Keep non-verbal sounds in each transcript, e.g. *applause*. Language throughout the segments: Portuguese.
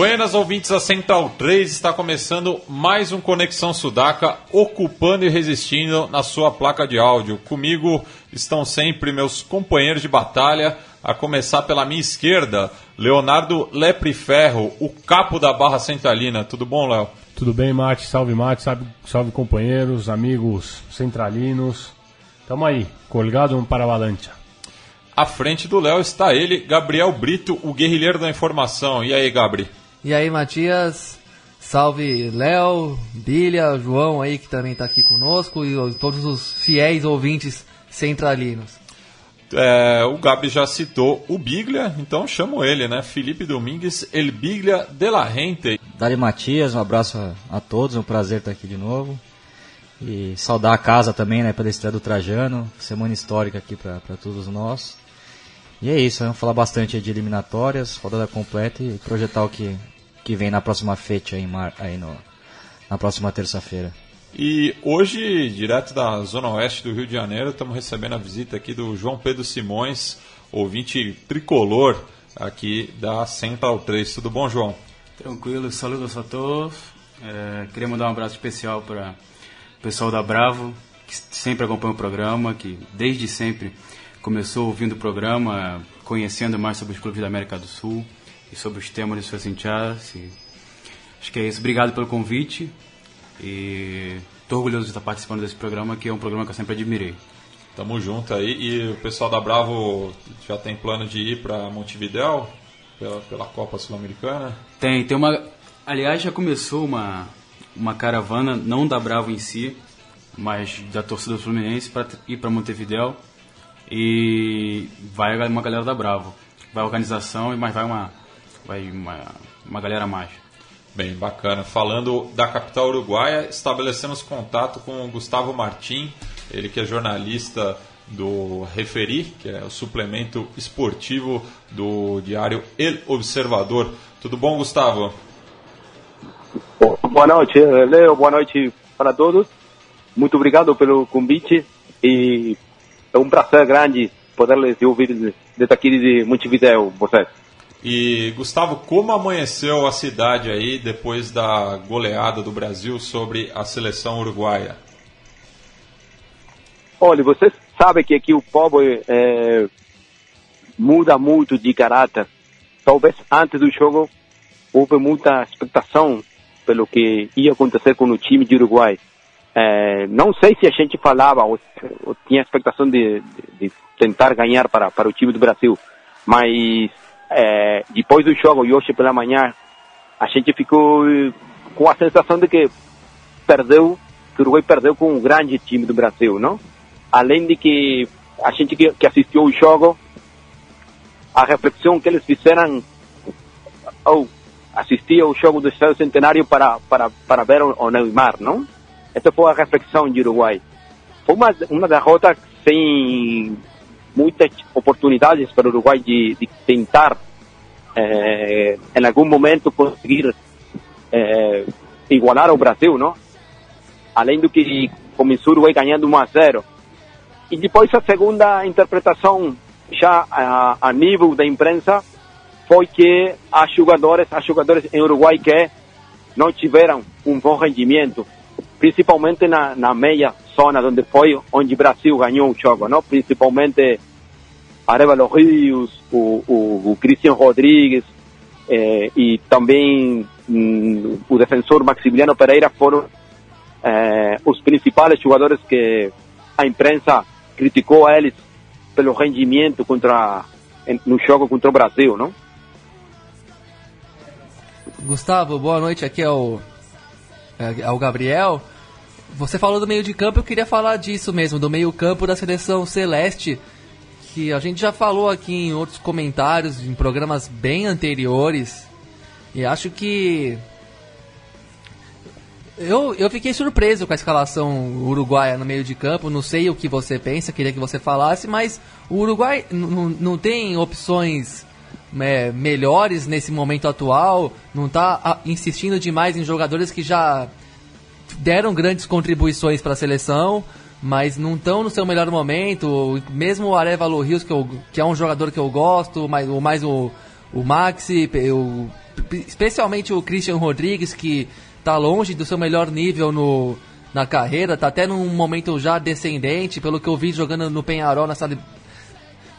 Buenas ouvintes da Central 3, está começando mais um Conexão Sudaca, ocupando e resistindo na sua placa de áudio. Comigo estão sempre meus companheiros de batalha, a começar pela minha esquerda, Leonardo Lepre Ferro, o capo da Barra Centralina. Tudo bom, Léo? Tudo bem, Mate? Salve, Mate. Salve, salve companheiros, amigos centralinos. Tamo aí, colgado para a avalancha. À frente do Léo está ele, Gabriel Brito, o guerrilheiro da informação. E aí, Gabri? E aí, Matias? Salve Léo, Bilha, João aí que também está aqui conosco e todos os fiéis ouvintes centralinos. É, o Gabi já citou o Biglia, então chamo ele, né? Felipe Domingues, El Biglia de la Rente. Dali Matias, um abraço a, a todos, um prazer estar aqui de novo. E saudar a casa também, né, pela estreia do Trajano, semana histórica aqui para todos nós. E é isso, vamos falar bastante de eliminatórias, rodada completa e projetar o que, que vem na próxima fecha aí, aí no, na próxima terça-feira. E hoje, direto da Zona Oeste do Rio de Janeiro, estamos recebendo a visita aqui do João Pedro Simões, ouvinte tricolor aqui da Central 3. Tudo bom, João? Tranquilo, saludos a todos. É, queria mandar um abraço especial para o pessoal da Bravo, que sempre acompanha o programa, que desde sempre começou ouvindo o programa, conhecendo mais sobre os clubes da América do Sul e sobre os temas de suas entradas. Acho que é isso. Obrigado pelo convite e estou orgulhoso de estar participando desse programa, que é um programa que eu sempre admirei. Tamo junto aí. E o pessoal da Bravo já tem plano de ir para Montevidéu pela, pela Copa Sul-Americana? Tem, tem uma. Aliás, já começou uma, uma caravana, não da Bravo em si, mas da torcida do Fluminense para ir para Montevidéu e vai uma galera da Bravo. Vai a organização, mas vai uma, vai uma, uma galera a mais. Bem, bacana. Falando da capital uruguaia, estabelecemos contato com o Gustavo Martim, ele que é jornalista do Referi, que é o suplemento esportivo do diário El Observador. Tudo bom, Gustavo? Boa noite, Leo. Boa noite para todos. Muito obrigado pelo convite e é um prazer grande poder lhes ouvir desde aqui de Montevideo, vocês. E Gustavo, como amanheceu a cidade aí depois da goleada do Brasil sobre a seleção uruguaia? Olha, vocês sabem que aqui o povo é, muda muito de caráter. Talvez antes do jogo houve muita expectação pelo que ia acontecer com o time de Uruguai. É, não sei se a gente falava ou, ou tinha expectação de, de, de, tentar ganhar para, para o time do Brasil, mas é, depois do jogo e hoje pela manhã a gente ficou com a sensação de que perdeu, que o Uruguai perdeu com um grande time do Brasil, não? Além de que a gente que, que assistiu o jogo, a reflexão que eles fizeram ou assistia ao jogo do Estado Centenário para, para, para ver o, o Neymar, não? Essa foi a reflexão de Uruguai. Foi uma, uma derrota sem muitas oportunidades para o Uruguai de, de tentar, eh, em algum momento, conseguir eh, igualar ao Brasil, não? Além do que começou o Uruguai ganhando 1 a 0. E depois a segunda interpretação, já a, a nível da imprensa, foi que as jogadores, as jogadores em Uruguai que não tiveram um bom rendimento principalmente na, na meia zona onde foi onde o Brasil ganhou o jogo, não? Principalmente Arevalo Rios, o, o, o Cristian Rodrigues eh, e também mm, o defensor Maximiliano Pereira foram eh, os principais jogadores que a imprensa criticou a eles pelo rendimento contra no jogo contra o Brasil, não? Gustavo, boa noite. Aqui é o é o Gabriel. Você falou do meio de campo, eu queria falar disso mesmo, do meio campo da seleção celeste, que a gente já falou aqui em outros comentários, em programas bem anteriores, e acho que. Eu, eu fiquei surpreso com a escalação uruguaia no meio de campo. Não sei o que você pensa, queria que você falasse, mas o Uruguai não tem opções é, melhores nesse momento atual, não está insistindo demais em jogadores que já deram grandes contribuições para a seleção, mas não estão no seu melhor momento. Mesmo o Arevalo Rios, que, eu, que é um jogador que eu gosto, mais, o, mais o, o Maxi, especialmente o Christian Rodrigues, que está longe do seu melhor nível no, na carreira, está até num momento já descendente, pelo que eu vi jogando no Penharol nessa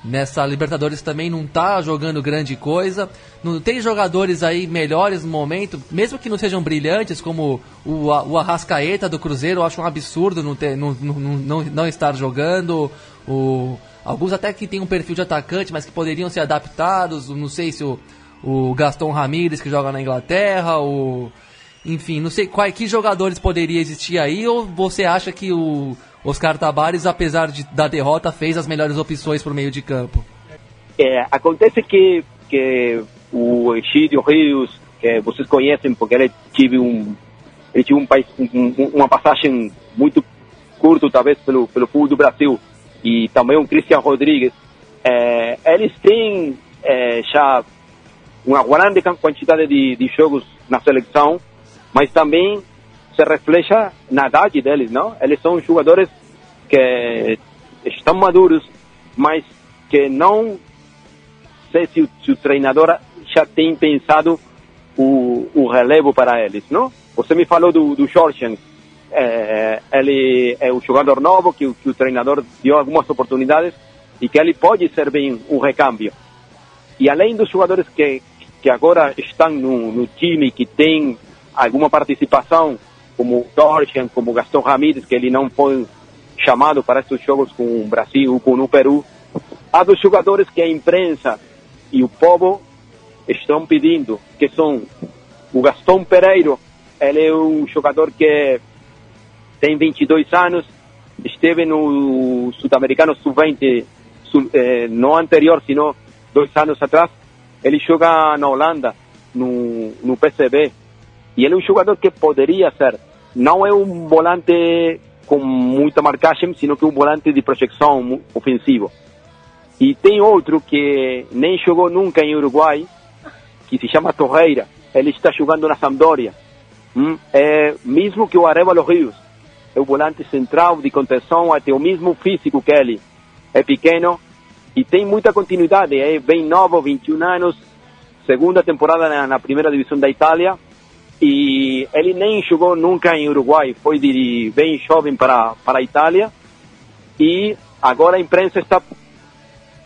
Nessa Libertadores também não tá jogando grande coisa. Não tem jogadores aí melhores no momento, mesmo que não sejam brilhantes, como o, o Arrascaeta do Cruzeiro. Eu acho um absurdo não, ter, não, não, não, não estar jogando. O, alguns até que tem um perfil de atacante, mas que poderiam ser adaptados. Não sei se o, o Gaston Ramírez, que joga na Inglaterra, o. Enfim, não sei quais que jogadores poderia existir aí, ou você acha que o Oscar Tabares, apesar de, da derrota, fez as melhores opções por meio de campo. É, acontece que, que o Egídio Rios, que vocês conhecem porque ele tive um ele tive um, um, uma passagem muito curta talvez pelo pelo futebol do Brasil e também o Cristian Rodrigues é, eles têm é, já uma grande quantidade de, de jogos na seleção mas também se refleja na idade deles, não? Eles são jogadores que estão maduros, mas que não sei se o, se o treinador já tem pensado o, o, relevo para eles, não? Você me falou do, do Jorgen, é, ele é um jogador novo que, que, o treinador deu algumas oportunidades e que ele pode ser bem um recambio. E além dos jogadores que, que agora estão no, no time, que tem alguma participação como Torchen, como Gastão Ramírez, que ele não foi chamado para esses jogos com o Brasil, com o Peru. Há dos jogadores que a imprensa e o povo estão pedindo, que são o Gastão Pereiro, ele é um jogador que tem 22 anos, esteve no Sul-Americano Sub-20, eh, não anterior, sino dois anos atrás. Ele joga na Holanda, no, no PCB, e ele é um jogador que poderia ser não é um volante com muita marcagem, sino que um volante de projeção ofensivo. E tem outro que nem jogou nunca em Uruguai, que se chama Torreira. Ele está jogando na Sampdoria. Hum? É mesmo que o Arevalo Rios. É o volante central de contenção, até o mesmo físico que ele. É pequeno e tem muita continuidade. É bem novo, 21 anos, segunda temporada na, na primeira divisão da Itália e ele nem jogou nunca em Uruguai, foi de bem jovem para, para a Itália. E agora a imprensa está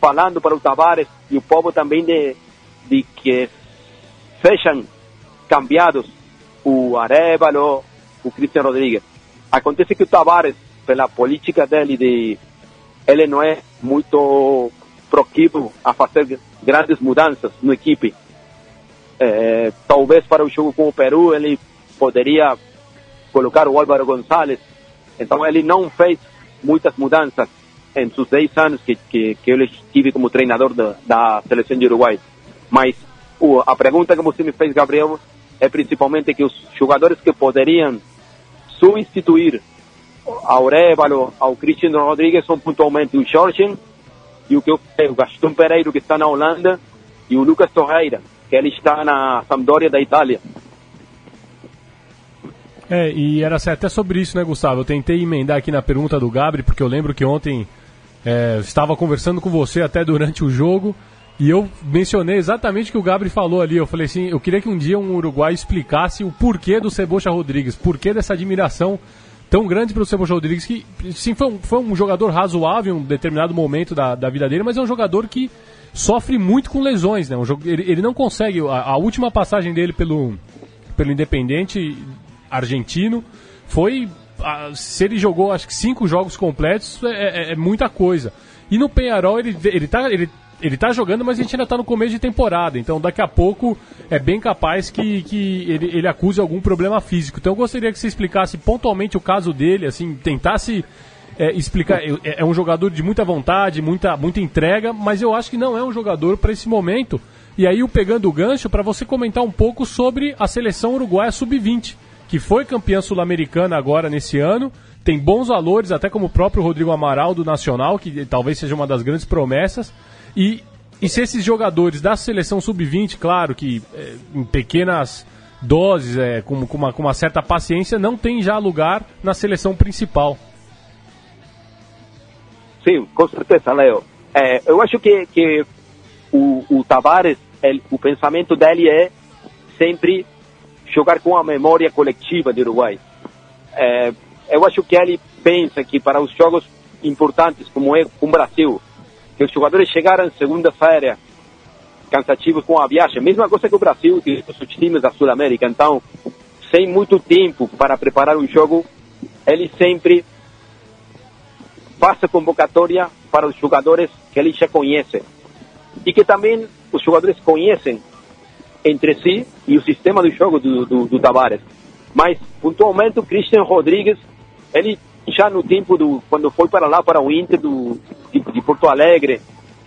falando para o Tavares e o povo também de, de que sejam cambiados o Arevalo, o Cristian Rodrigues. Acontece que o Tavares, pela política dele, de, ele não é muito proquivo a fazer grandes mudanças na equipe é, talvez para o jogo com o Peru ele poderia colocar o Álvaro González. Então ele não fez muitas mudanças em seus 10 anos que, que, que eu estive como treinador da, da seleção de Uruguai. Mas uh, a pergunta que você me fez, Gabriel, é principalmente que os jogadores que poderiam substituir ao Révalo, ao Cristiano Rodrigues são pontualmente o Jorgen e o que eu, o Gastão Pereiro que está na Holanda e o Lucas Torreira que ele está na Sampdoria da Itália. É, e era até sobre isso, né, Gustavo? Eu tentei emendar aqui na pergunta do Gabri, porque eu lembro que ontem é, estava conversando com você até durante o jogo e eu mencionei exatamente o que o Gabri falou ali. Eu falei assim: eu queria que um dia um Uruguai explicasse o porquê do Cebocha Rodrigues, porquê dessa admiração tão grande pelo Cebocha Rodrigues, que sim, foi um, foi um jogador razoável em um determinado momento da, da vida dele, mas é um jogador que sofre muito com lesões, né? Um jogo, ele, ele não consegue. A, a, última passagem dele pelo, pelo Independente argentino foi. A, se ele jogou acho que cinco jogos completos, é, é, é muita coisa. E no Penharol ele, ele, tá, ele, ele tá jogando, mas a gente ainda está no começo de temporada. Então daqui a pouco é bem capaz que, que ele, ele acuse algum problema físico. Então eu gostaria que você explicasse pontualmente o caso dele, assim, tentasse é, explicar. É, é um jogador de muita vontade, muita, muita entrega, mas eu acho que não é um jogador para esse momento. E aí, o pegando o gancho, para você comentar um pouco sobre a seleção uruguaia sub-20, que foi campeã sul-americana agora nesse ano. Tem bons valores, até como o próprio Rodrigo Amaral do Nacional, que talvez seja uma das grandes promessas. E, e se esses jogadores da seleção sub-20, claro que é, em pequenas doses, é, com, com, uma, com uma certa paciência, não tem já lugar na seleção principal. Sim, com certeza, Leo. É, eu acho que, que o, o Tavares, ele, o pensamento dele é sempre jogar com a memória coletiva do Uruguai. É, eu acho que ele pensa que para os jogos importantes, como é com o Brasil, que os jogadores chegaram segunda-feira cansativos com a viagem, mesma coisa que o Brasil e os times da Sul-América. Então, sem muito tempo para preparar um jogo, ele sempre faça convocatória para os jogadores que ele já conhece e que também os jogadores conhecem entre si e o sistema do jogo do, do, do Tavares. Mas, pontualmente, o Christian Rodrigues, ele já no tempo do quando foi para lá para o Inter do, de, de Porto Alegre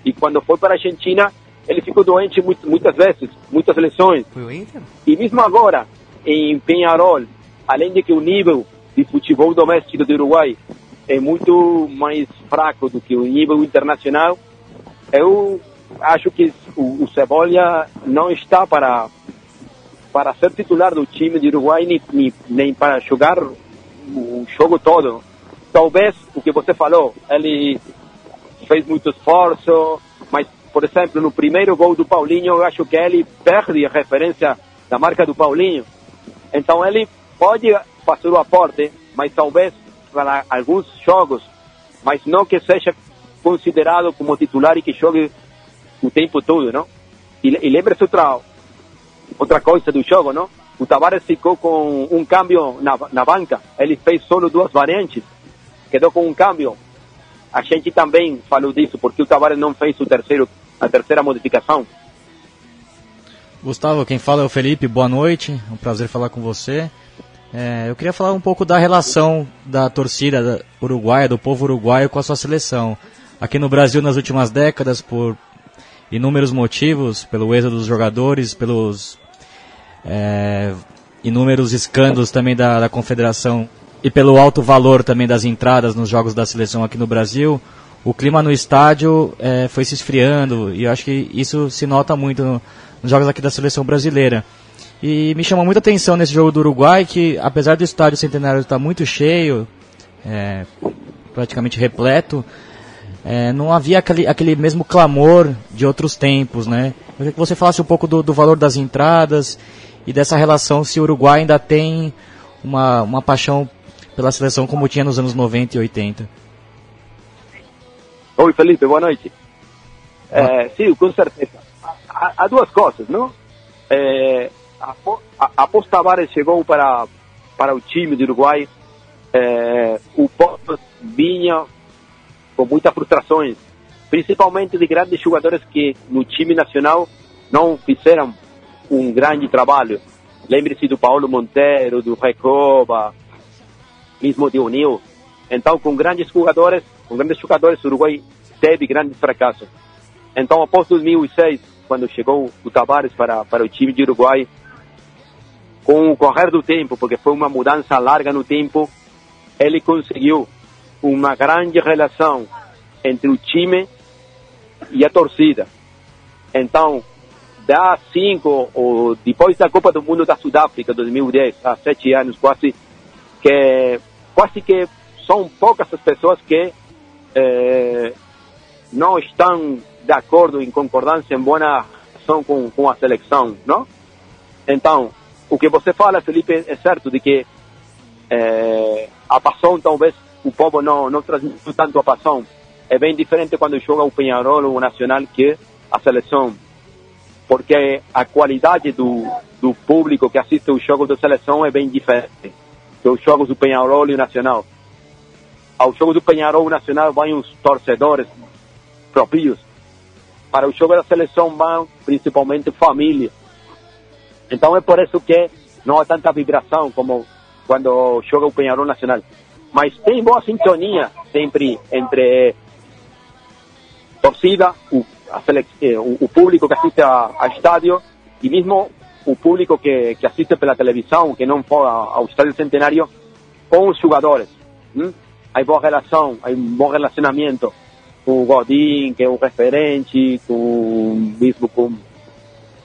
e quando foi para a Argentina, ele ficou doente muito, muitas vezes, muitas lesões. Foi o Inter? E mesmo agora, em Penharol, além de que o nível de futebol doméstico do Uruguai é muito mais fraco do que o nível internacional. Eu acho que o, o Cebolla não está para para ser titular do time de Uruguai nem, nem, nem para jogar o jogo todo. Talvez o que você falou, ele fez muito esforço, mas, por exemplo, no primeiro gol do Paulinho, eu acho que ele perde a referência da marca do Paulinho. Então ele pode fazer o aporte, mas talvez para alguns jogos, mas não que seja considerado como titular e que jogue o tempo todo, não? E, e lembre-se outra, outra coisa do jogo, não? O Tavares ficou com um câmbio na, na banca, ele fez só duas variantes, quedou com um câmbio. A gente também falou disso, porque o Tavares não fez o terceiro, a terceira modificação. Gustavo, quem fala é o Felipe, boa noite, é um prazer falar com você. É, eu queria falar um pouco da relação da torcida uruguaia, do povo uruguaio com a sua seleção. Aqui no Brasil, nas últimas décadas, por inúmeros motivos, pelo êxodo dos jogadores, pelos é, inúmeros escândalos também da, da confederação e pelo alto valor também das entradas nos jogos da seleção aqui no Brasil, o clima no estádio é, foi se esfriando e eu acho que isso se nota muito no, nos jogos aqui da seleção brasileira. E me chamou muita atenção nesse jogo do Uruguai que, apesar do estádio centenário estar muito cheio, é, praticamente repleto, é, não havia aquele, aquele mesmo clamor de outros tempos, né? Eu queria que você falasse um pouco do, do valor das entradas e dessa relação se o Uruguai ainda tem uma, uma paixão pela seleção como tinha nos anos 90 e 80. Oi, Felipe, boa noite. É, sim, com certeza. Há, há duas coisas, não? É, após Tavares chegou para, para o time do Uruguai, é, o Porto vinha com muitas frustrações, principalmente de grandes jogadores que no time nacional não fizeram um grande trabalho. Lembre-se do Paulo Monteiro, do Recoba, mesmo de Unil. Então, com grandes jogadores, com grandes jogadores, o Uruguai teve grandes fracassos. Então, após 2006, quando chegou o Tavares para, para o time de Uruguai, com o correr do tempo, porque foi uma mudança larga no tempo, ele conseguiu uma grande relação entre o time e a torcida. Então, dá cinco, ou depois da Copa do Mundo da Sudáfrica, 2010, há sete anos quase, que quase que são poucas as pessoas que eh, não estão de acordo, em concordância, em boa relação com, com a seleção, não? Então, o que você fala, Felipe, é certo de que é, a paixão talvez o povo não, não transmite tanto a paixão. É bem diferente quando joga o Penharol ou o Nacional que a seleção. Porque a qualidade do, do público que assiste os jogos da seleção é bem diferente dos jogos do Penharol e o Nacional. Ao jogo do Penharol e Nacional vão os torcedores próprios. Para o jogo da seleção vão principalmente família então é por isso que não há tanta vibração como quando joga o Penharol Nacional. mas tem boa sintonia sempre entre torcida, o, eh, o, o, público que assiste a, a estádio e mesmo o público que, que assiste pela televisão, que não for ao estádio centenário, com os jogadores. Hum? Há boa relação, há um bom relacionamento com o Godin, que é um referente, com, mesmo com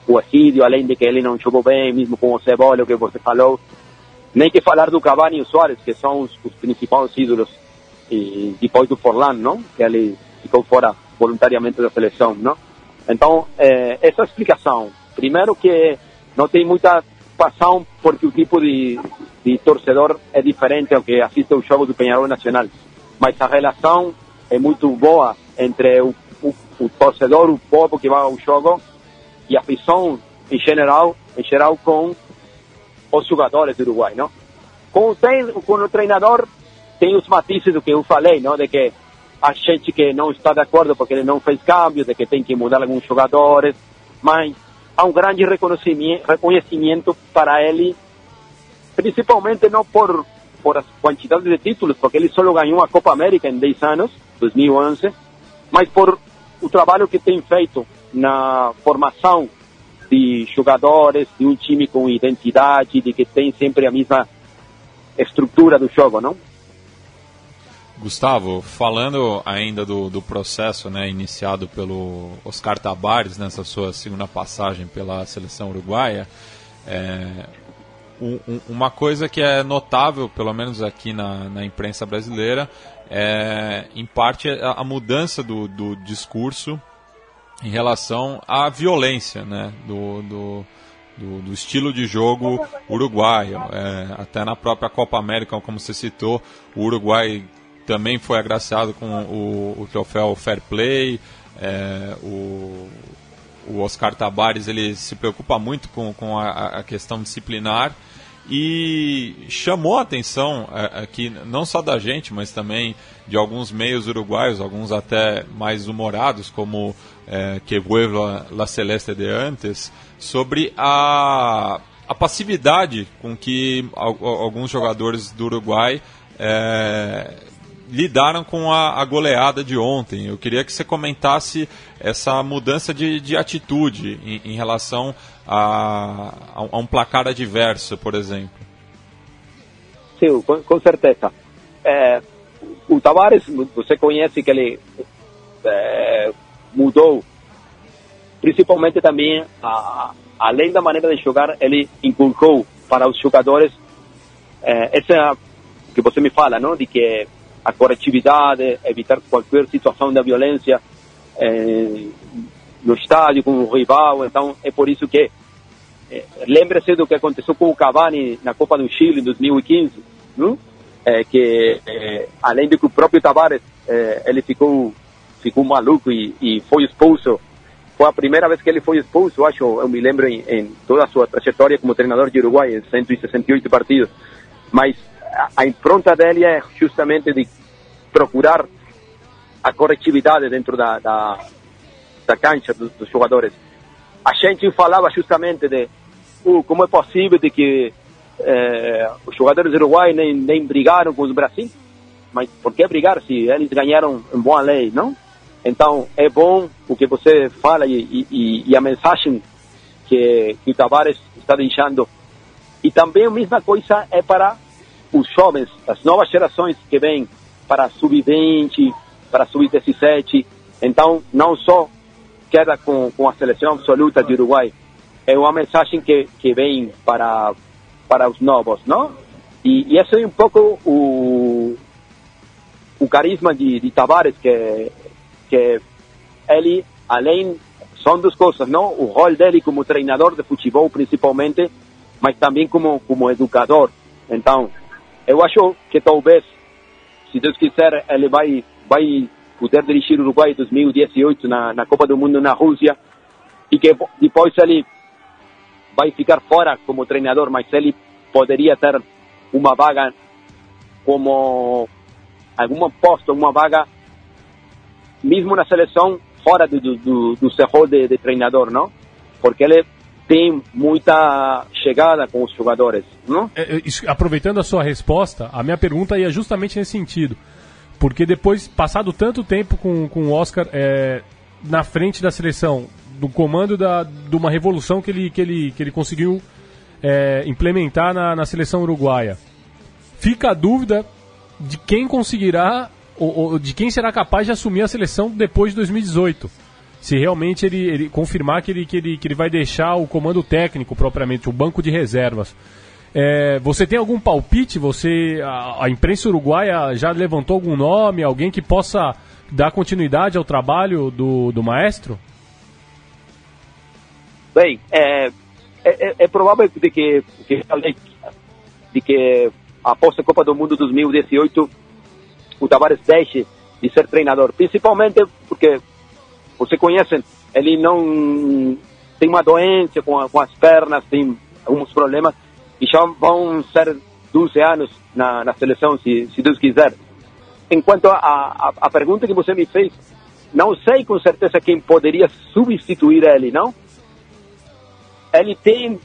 o Assídio, além de que ele não jogou bem, mesmo com o Cebola, que você falou. Nem que falar do Cavani e o Soares, que são os, os principais ídolos, e depois do Forlan, não? Que ele ficou fora voluntariamente da seleção, não? Então, é, essa explicação. Primeiro que não tem muita passão, porque o tipo de, de torcedor é diferente ao que assiste o jogo do Penharol Nacional. Mas a relação é muito boa entre o, o, o torcedor, o povo que vai ao jogo e a afição em geral, em geral com os jogadores do Uruguai, não? Com o, trein, com o treinador tem os matizes do que eu falei, não? De que a gente que não está de acordo porque ele não fez cambios, de que tem que mudar alguns jogadores, mas há um grande reconhecimento, reconhecimento para ele, principalmente não por por as quantidades de títulos, porque ele só ganhou a Copa América em 10 anos, 2011, mas por o trabalho que tem feito na formação de jogadores, de um time com identidade, de que tem sempre a mesma estrutura do jogo, não? Gustavo, falando ainda do, do processo né, iniciado pelo Oscar Tabares nessa sua segunda passagem pela seleção uruguaia, é, um, uma coisa que é notável, pelo menos aqui na, na imprensa brasileira, é em parte a, a mudança do, do discurso em relação à violência né, do, do, do, do estilo de jogo uruguaio. É, até na própria Copa América, como você citou, o Uruguai também foi agraciado com o, o troféu Fair Play. É, o, o Oscar Tabares ele se preocupa muito com, com a, a questão disciplinar e chamou a atenção é, aqui não só da gente, mas também de alguns meios uruguaios, alguns até mais humorados, como é, Que Vuelva La Celeste de Antes, sobre a, a passividade com que alguns jogadores do Uruguai é, lidaram com a, a, goleada de ontem. Eu queria que você comentasse essa mudança de, de atitude em, em relação a, a, um placar adverso, por exemplo. Sim, com, com certeza. É, o Tavares, você conhece que ele é, mudou, principalmente também, a, além da maneira de jogar, ele inculcou para os jogadores é, essa que você me fala, não, de que a corretividade, evitar qualquer situação de violência é, no estádio com o rival. Então, é por isso que é, lembre-se do que aconteceu com o Cavani na Copa do Chile em 2015, não? É, que é, além de que o próprio Tavares é, ele ficou ficou maluco e, e, foi expulso. Foi a primeira vez que ele foi expulso, acho, eu me lembro em, em toda a sua trajetória como treinador de Uruguai, em 168 partidos. Mas a impronta dele é justamente de procurar a corretividade dentro da, da, da cancha dos, dos, jogadores. A gente falava justamente de uh, como é possível de que eh, os jogadores uruguaios nem, nem brigaram com os Brasil, mas por que brigar se eles ganharam em boa lei, não? Então é bom o que você fala e, e, e a mensagem que, que o Tavares está deixando. E também a mesma coisa é para os jovens, as novas gerações que vêm para sub-20, para sub-17. Então, não só queda com, com a seleção absoluta de Uruguai, é uma mensagem que, que vem para, para os novos, não? E, e esse é um pouco o, o carisma de, de Tavares, que, que ele, além, são duas coisas, não? O rol dele como treinador de futebol, principalmente, mas também como, como educador. Então, eu acho que talvez, se Deus quiser, ele vai, vai poder dirigir o Uruguai em 2018 na, na Copa do Mundo na Rússia e que depois ele vai ficar fora como treinador, mas ele poderia ter uma vaga como algum posto, uma vaga mesmo na seleção fora do, do, do, do de, de treinador, não? Porque ele tem muita chegada com os jogadores, não? É, é, aproveitando a sua resposta, a minha pergunta ia justamente nesse sentido. Porque depois, passado tanto tempo com, com o Oscar é, na frente da seleção, do comando da, de uma revolução que ele, que ele, que ele conseguiu é, implementar na, na seleção uruguaia, fica a dúvida de quem conseguirá, ou, ou de quem será capaz de assumir a seleção depois de 2018. Se realmente ele, ele confirmar que ele, que, ele, que ele vai deixar o comando técnico propriamente, o banco de reservas. É, você tem algum palpite? Você a, a imprensa uruguaia já levantou algum nome, alguém que possa dar continuidade ao trabalho do, do maestro? Bem, é, é, é- é provável de que, que de que após a Copa do Mundo 2018 o Tavares deixe de ser treinador, principalmente porque você conhece, ele não tem uma doença com, com as pernas, tem alguns problemas e já vão ser 12 anos na, na seleção, se, se Deus quiser. Enquanto a, a, a pergunta que você me fez, não sei com certeza quem poderia substituir ele, não? ele tem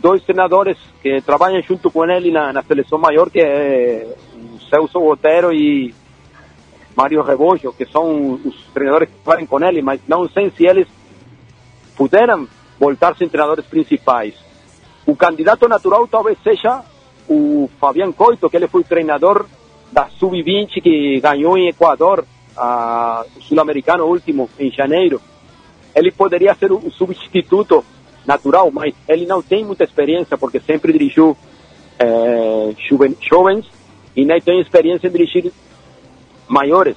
dois treinadores que trabalham junto com ele na, na seleção maior, que é o Celso Otero e Mário Rebojo, que são os treinadores que trabalham com ele, mas não sei se eles puderam voltar a ser treinadores principais. O candidato natural talvez seja o Fabián Coito, que ele foi treinador da Sub-20 que ganhou em Equador, a o sul-americano último, em janeiro. Ele poderia ser o substituto natural, mas ele não tem muita experiência, porque sempre dirigiu eh, juven- jovens e nem tem experiência em dirigir maiores.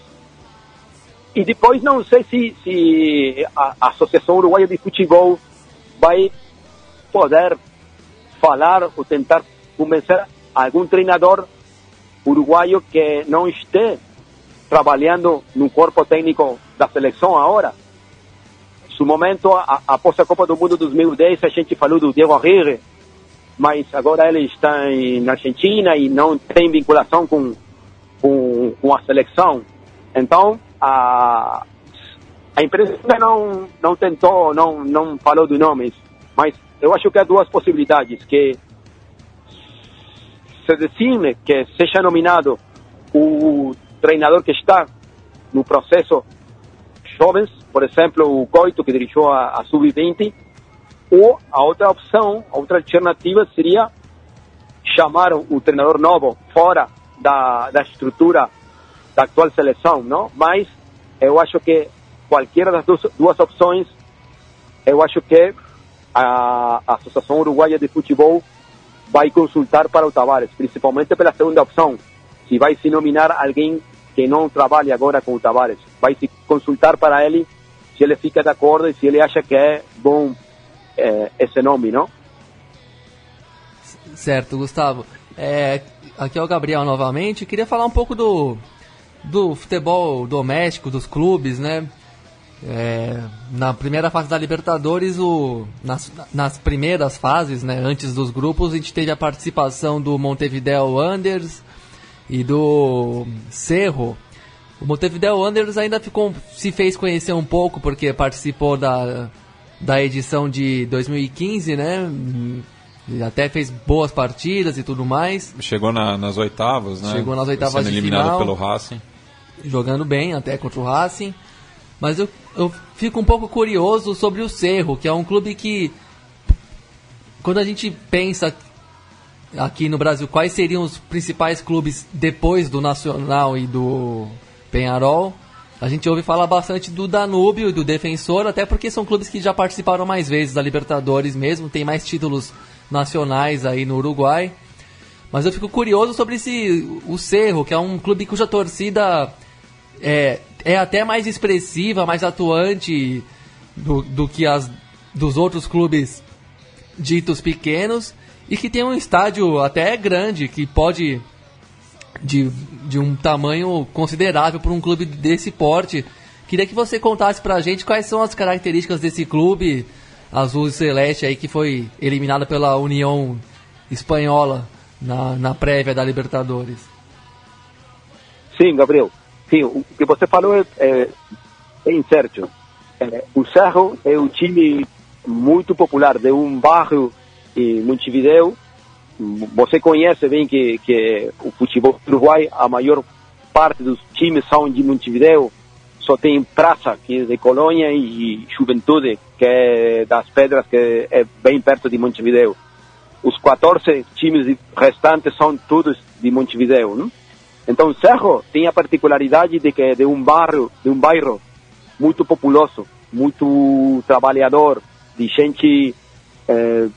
E depois não sei se, se a, Associação Uruguaia de Futebol vai poder falar ou tentar convencer algum treinador uruguaio que não esteja trabalhando no corpo técnico da seleção agora. Su momento, a- após a Copa do Mundo 2010, a gente falou do Diego Aguirre, mas agora ele está na Argentina e não tem vinculação com, com, com a seleção. Então, a, a imprensa não, não tentou, não, não falou de nomes, mas eu acho que há duas possibilidades, que se decide que seja nominado o treinador que está no processo jovens, por exemplo, o Coito, que dirigiu a, a Sub-20, ou a outra opção, a outra alternativa seria chamar o treinador novo fora da, da estrutura da atual seleção, não? Mas eu acho que qualquer das duas, duas opções, eu acho que a, a Associação Uruguaia de Futebol vai consultar para o Tavares, principalmente pela segunda opção, se vai se nominar alguém que não trabalha agora com o Tavares, vai se consultar para ele se ele fica de acordo e se ele acha que é bom eh, esse nome, não? Certo, Gustavo. É, aqui é o Gabriel novamente. Queria falar um pouco do, do futebol doméstico, dos clubes, né? É, na primeira fase da Libertadores, o, nas, nas primeiras fases, né, antes dos grupos, a gente teve a participação do Montevideo Wanderers e do Cerro. O Montevideo Wanderers ainda ficou, se fez conhecer um pouco porque participou da, da edição de 2015, né? E Até fez boas partidas e tudo mais, Chegou na- nas oitavas, né? Chegou nas oitavas Sendo de eliminado final. pelo Racing. Jogando bem até contra o Racing. Mas eu, eu fico um pouco curioso sobre o Cerro, que é um clube que, quando a gente pensa aqui no Brasil quais seriam os principais clubes depois do Nacional e do Penharol, a gente ouve falar bastante do Danúbio e do Defensor, até porque são clubes que já participaram mais vezes da Libertadores mesmo, tem mais títulos nacionais aí no Uruguai. Mas eu fico curioso sobre esse o Cerro, que é um clube cuja torcida é, é até mais expressiva, mais atuante do, do que as dos outros clubes ditos pequenos e que tem um estádio até grande que pode de, de um tamanho considerável para um clube desse porte. Queria que você contasse pra gente quais são as características desse clube azul e celeste aí que foi eliminado pela União Espanhola na, na prévia da Libertadores. Sim, Gabriel. Sim, o que você falou é, é, é. É, o Cerro é o time muito popular de um bairro em Montevideo. Você conhece bem que, que o futebol Uruguai, a maior parte dos times são de Montevideo. Só tem Praça, que é de Colônia, e Juventude, que é das Pedras, que é bem perto de Montevideo. Os 14 times restantes são todos de Montevideo. Não? Então, Cerro tem a particularidade de que é de um bairro, de um bairro muito populoso, muito trabalhador, de gente eh,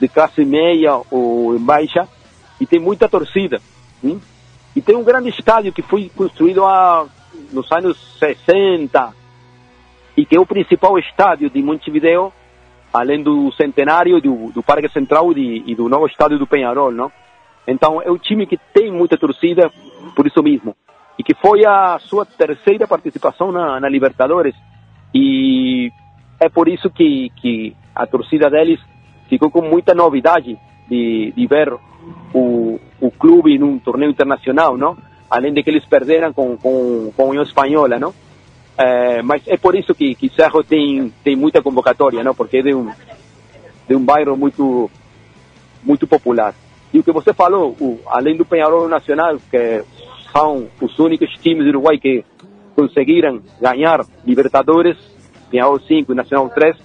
de classe média ou baixa, e tem muita torcida. Hein? E tem um grande estádio que foi construído há, nos anos 60, e que é o principal estádio de Montevideo, além do centenário, do, do Parque Central e, e do novo estádio do Penharol, não? Então é um time que tem muita torcida, por isso mesmo. E que foi a sua terceira participação na, na Libertadores. E é por isso que, que a torcida deles ficou com muita novidade de, de ver o, o clube num torneio internacional, não? Além de que eles perderam com, com, com a União Espanhola, não? É, mas é por isso que, que Cerro tem, tem muita convocatória, não? Porque é de um, de um bairro muito, muito popular. E o que você falou, o, além do Penharol Nacional, que são os únicos times do Uruguai que conseguiram ganhar Libertadores, Penharol 5 e Nacional 3,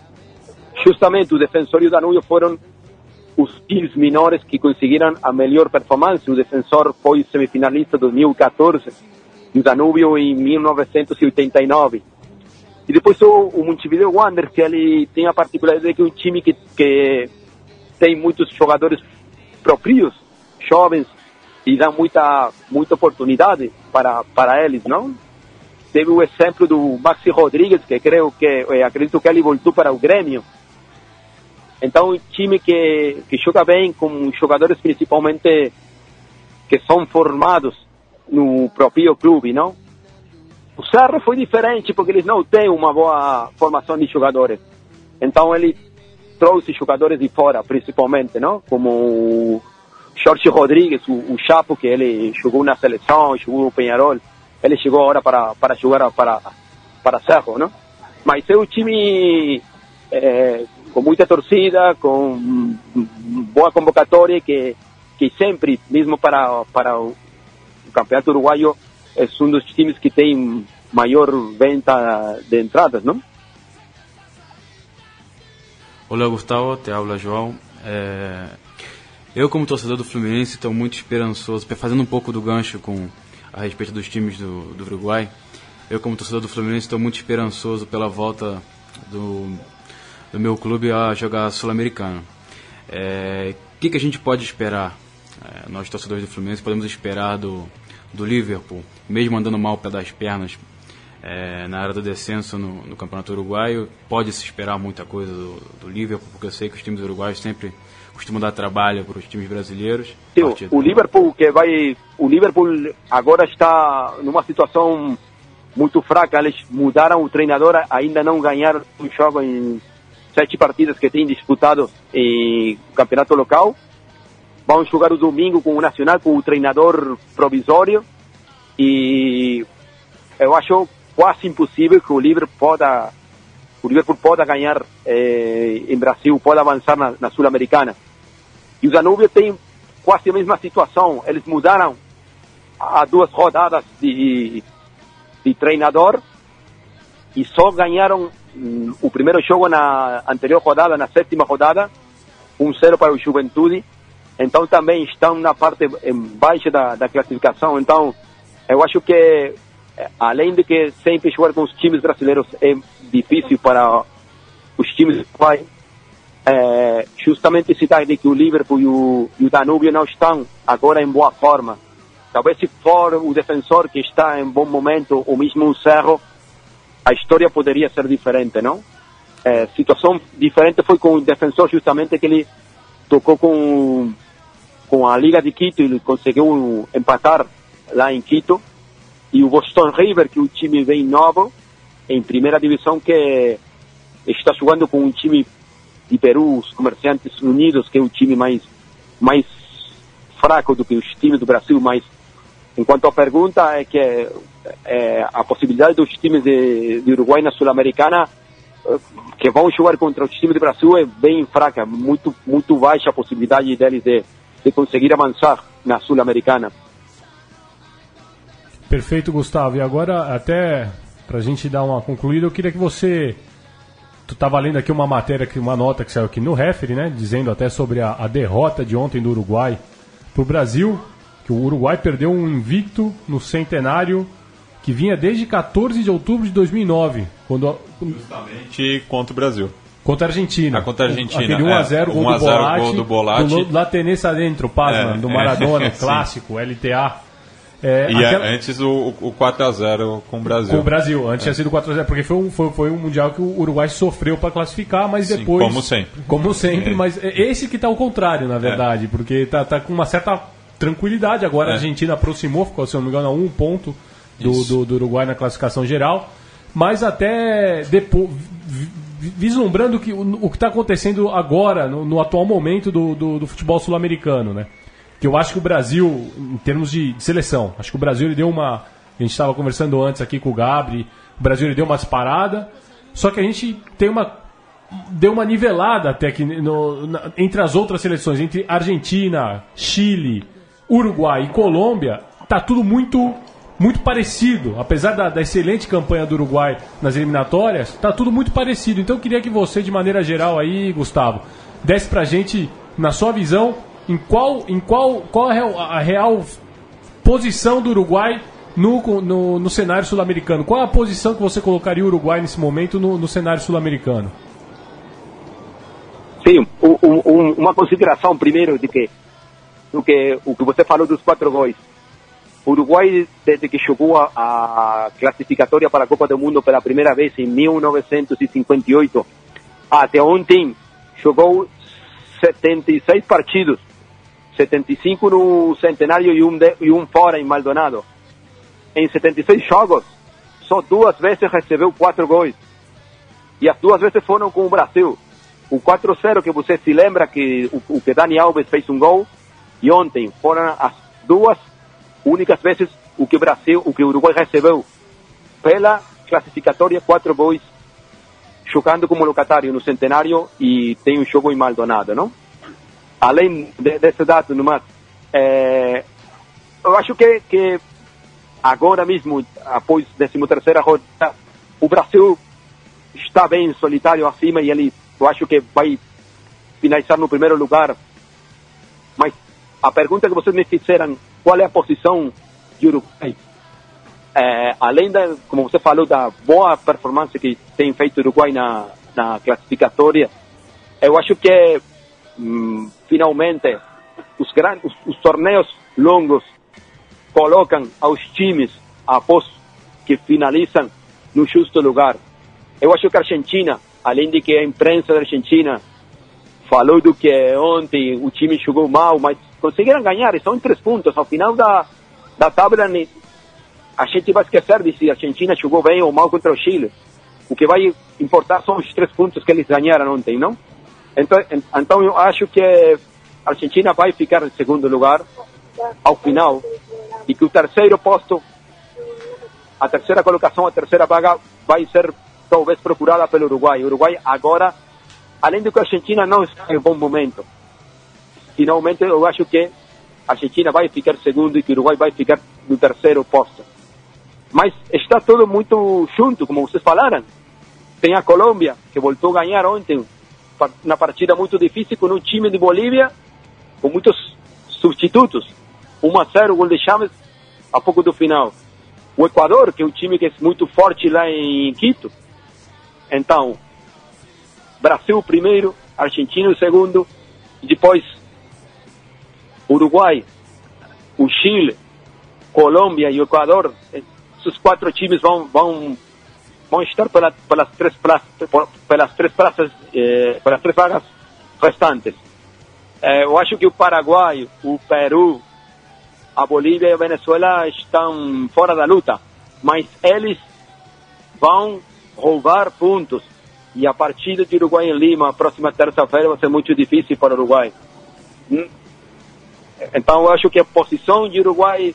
justamente o Defensor e o Danúbio foram os times menores que conseguiram a melhor performance. O Defensor foi semifinalista em 2014 e o Danúbio em 1989. E depois o, o Montevideo Wanderers, que ele tem a particularidade de que é um time que, que tem muitos jogadores próprios, jovens, e dá muita, muita oportunidade para, para eles, não? Teve o exemplo do Maxi Rodrigues, que creio que, eh, acredito que ele voltou para o Grêmio. Então, um time que, que joga bem, com jogadores principalmente que são formados no próprio clube, não? O Cerro foi diferente porque eles não têm uma boa formação de jogadores. Então ele trouxe jogadores de fora, principalmente, não? Como Jorge Rodrigues, o, o Chapo, que ele jogou na seleção, jogou no Penharol. Ele chegou agora para, para jogar para, para Cerro, não? Mas é um time é, com muita torcida, com boa convocatória, que, que sempre, mesmo para, para o Campeonato Uruguaio, é um dos times que tem maior venta de entradas, não? Olá, Gustavo, te habla João. É, eu, como torcedor do Fluminense, estou muito esperançoso, fazendo um pouco do gancho com a respeito dos times do, do Uruguai. Eu, como torcedor do Fluminense, estou muito esperançoso pela volta do, do meu clube a jogar Sul-Americano. É, o que, que a gente pode esperar? É, nós, torcedores do Fluminense, podemos esperar do, do Liverpool, mesmo andando mal pé das pernas, é, na área do descenso no, no, Campeonato Uruguaio. Pode se esperar muita coisa do, do, Liverpool, porque eu sei que os times uruguaios sempre costumam dar trabalho para os times brasileiros. Sim, o Liverpool que vai, o Liverpool agora está numa situação muito fraca. Eles mudaram o treinador, ainda não ganharam um jogo em sete partidas que tem disputado em campeonato local. Vão jogar o domingo com o Nacional, com o treinador provisório. E eu acho quase impossível que o Liverpool possa o Liverpool possa ganhar eh, em Brasil, pode avançar na, na Sul-Americana. E o Danúbio tem quase a mesma situação. Eles mudaram há duas rodadas de, de treinador e só ganharam hum, o primeiro jogo na anterior rodada, na sétima rodada, 1-0 para o Juventude. Então também estão na parte baixa da, da classificação. Então eu acho que além de que sempre jogar com os times brasileiros é difícil para os times do pai, é, justamente citar de que o Liverpool e o, e o Danúbio não estão agora em boa forma. Talvez se for o defensor que está em bom momento, ou mesmo o Cerro, a história poderia ser diferente, não? É, situação diferente foi com o defensor justamente que ele tocou com com a Liga de Quito e conseguiu empatar lá em Quito e o Boston River, que é um time bem novo, em primeira divisão, que está jogando com um time de Peru, os Comerciantes Unidos, que é um time mais, mais fraco do que os times do Brasil, mas enquanto a pergunta é que é, a possibilidade dos times de, de Uruguai na Sul-Americana eh, que vão jogar contra o time do Brasil é bem fraca, muito, muito baixa a possibilidade deles de, de conseguir avançar na Sul-Americana. Perfeito, Gustavo. E agora, até para a gente dar uma concluída, eu queria que você. Tu estava lendo aqui uma matéria, uma nota que saiu aqui no Referee, né? Dizendo até sobre a, a derrota de ontem do Uruguai para o Brasil, que o Uruguai perdeu um invicto no centenário que vinha desde 14 de outubro de 2009, quando Justamente contra o Brasil. contra a Argentina. Ah, contra a Argentina, Aquele 1 é. a 0 gol, 1 a do 0 Bolatti, gol do Bolatti. do dentro, pasma, É, do é, Maradona, *laughs* sim. clássico, LTA. É, E aquela- a- antes o, o 4x0 com o Brasil. com o Brasil, antes tinha sido 4 a 0 porque foi um, foi, foi um mundial que o Uruguai sofreu para classificar, mas Sim, depois. como sempre. Como sempre, É. mas é esse que tá ao contrário, na verdade, porque tá, tá com uma certa tranquilidade. Agora a É. Argentina aproximou, ficou, se não me engano, a um ponto do, do, do Uruguai na classificação geral. Mas até depois. Vislumbrando que, o, o que está acontecendo agora, no, no atual momento do, do, do futebol sul-americano, né? Que eu acho que o Brasil, em termos de, de seleção, acho que o Brasil ele deu uma. A gente estava conversando antes aqui com o Gabri, o Brasil ele deu uma disparada, só que a gente tem uma. Deu uma nivelada até que no- na- entre as outras seleções, entre Argentina, Chile, Uruguai e Colômbia, tá tudo muito muito parecido. Apesar da, da excelente campanha do Uruguai nas eliminatórias, tá tudo muito parecido. Então eu queria que você, de maneira geral aí, Gustavo, desse pra gente, na sua visão, em qual, em qual, qual é a real, posição do Uruguai no, no, no cenário sul-americano. Qual a posição que você colocaria o Uruguai nesse momento no, no cenário sul-americano? Sim, um, um, um, uma consideração primeiro de que, do que o que você falou dos quatro gols. O Uruguai, desde que jogou a, a classificatória para a Copa do Mundo pela primeira vez em 1958, até ontem, jogou 76 partidos. 75 no Centenário e um, de, e um fora em Maldonado. Em 76 jogos, só duas vezes recebeu quatro gols. E as duas vezes foram com o Brasil. O 4-0 que você se lembra que o, o que Dani Alves fez um gol e ontem foram as duas únicas vezes o que o Brasil, o que o Uruguai recebeu pela classificatória quatro gols jogando como locatário no Centenário e tem um jogo em Maldonado, não? Além de, desse dado, nomás, é, eu acho que, que agora mesmo, após 13 terceira rodada, o Brasil está bem solitário acima e ele, eu acho que vai finalizar no primeiro lugar. Mas a pergunta que vocês me fizeram, qual é a posição de Uruguai? É, além da, como você falou, da boa performance que tem feito o Uruguai na, na classificatória, eu acho que hum, finalmente os, grandes, os, os torneios longos colocam aos times após que finalizam no justo lugar. Eu acho que a Argentina, além de que a imprensa da Argentina falou do que ontem o time jogou mal, mas conseguiram ganhar, e são três pontos. Ao final da, da tabela, a gente vai esquecer de se a Argentina jogou bem ou mal contra o Chile. O que vai importar são os três pontos que eles ganharam ontem, não? Então, en- então eu acho que a Argentina vai ficar em segundo lugar ao final e que o terceiro posto, a terceira colocação, a terceira vaga vai ser talvez procurada pelo Uruguai. O Uruguai agora, além do que a Argentina não está em bom momento, finalmente eu acho que a Argentina vai ficar segundo e que o Uruguai vai ficar no terceiro posto. Mas está tudo muito junto, como vocês falaram. Tem a Colômbia, que voltou a ganhar ontem, na partida muito difícil, com um time de Bolívia com muitos substitutos. 1 a 0, gol de Chaves, a pouco do final. O Equador, que é um time que é muito forte lá em Quito. Então, Brasil primeiro, Argentina o segundo, depois Uruguai, o Chile, Colômbia e o Equador. Esses quatro times vão vão vão pela, pelas três praças, pelas três praças, eh, pelas três vagas restantes. Eh, eu acho que o Paraguai, o Peru, a Bolívia e a Venezuela estão fora da luta, mas eles vão roubar pontos. E a partida de Uruguai em Lima, próxima terça-feira, vai ser muito difícil para o Uruguai. Hum? Então, eu acho que a posição de Uruguai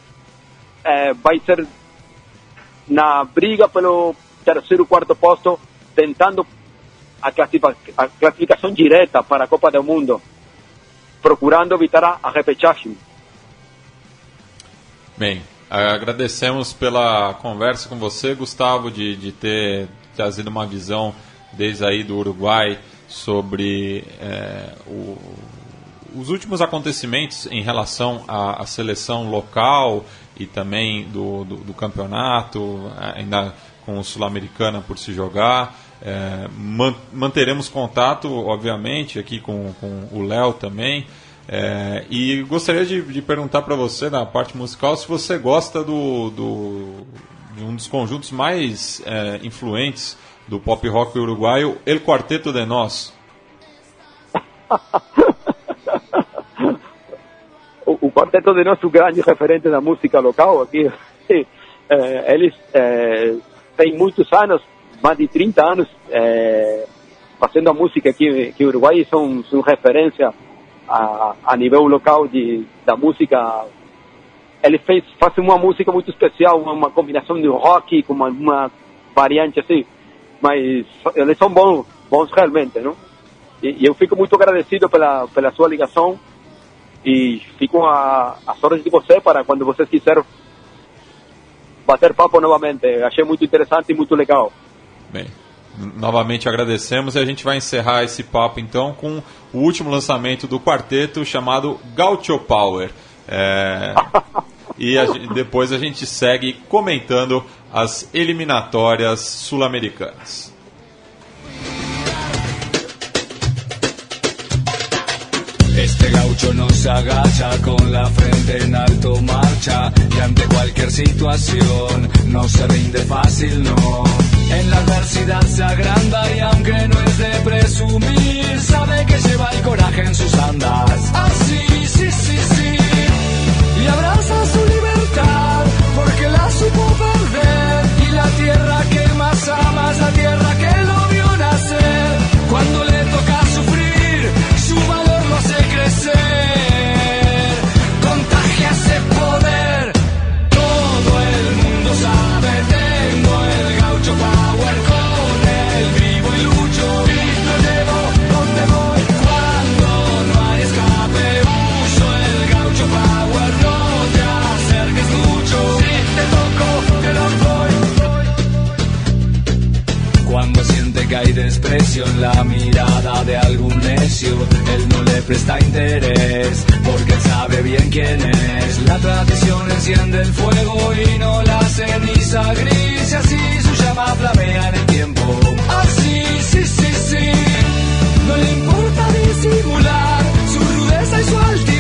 eh, vai ser na briga pelo terceiro, quarto posto, tentando a, a classificação direta para a Copa do Mundo, procurando evitar a, a repechagem. Bem, agradecemos pela conversa com você, Gustavo, de, de ter trazido uma visão desde aí do Uruguai sobre é, o, os últimos acontecimentos em relação à, à seleção local e também do, do, do campeonato, ainda com o Sul-Americana por se jogar. É, manteremos contato, obviamente, aqui com, com o Léo também. É, e gostaria de, de perguntar para você, na parte musical, se você gosta do, do de um dos conjuntos mais é, influentes do pop rock uruguaio, El Quarteto de Nós. *laughs* o, Quarteto de Nós é um grande referente da música local aqui. *laughs* É, eles têm muitos anos, mais de 30 anos, é, fazendo a música aqui, aqui no Uruguai são, são referência a, a nível local de, da música. Ele fez, faz uma música muito especial, uma, combinação de rock com uma, uma variante assim mas eles são bons, bons realmente, não? E, e, eu fico muito agradecido pela, pela sua ligação e fico a, a ordens de você para quando vocês quiserem bater papo novamente. Achei muito interessante e muito legal. Bem, novamente agradecemos e a gente vai encerrar esse papo então com o último lançamento do quarteto chamado Gaucho Power. É... e a, depois a gente segue comentando as eliminatórias sul-americanas. Este gaucho no se agacha con la frente en alto marcha y ante situación no se rinde fácil, no. En la adversidad se agranda y aunque no es de presumir, sabe que lleva el coraje en sus andas. Así, sí, sí, sí. Y abraza en la mirada de algún necio. Él no le presta interés porque sabe bien quién es. La tradición enciende el fuego y no la ceniza gris. Y así su llama flamea en el tiempo. Así, sí, sí, sí. No le importa disimular su rudeza y su altivez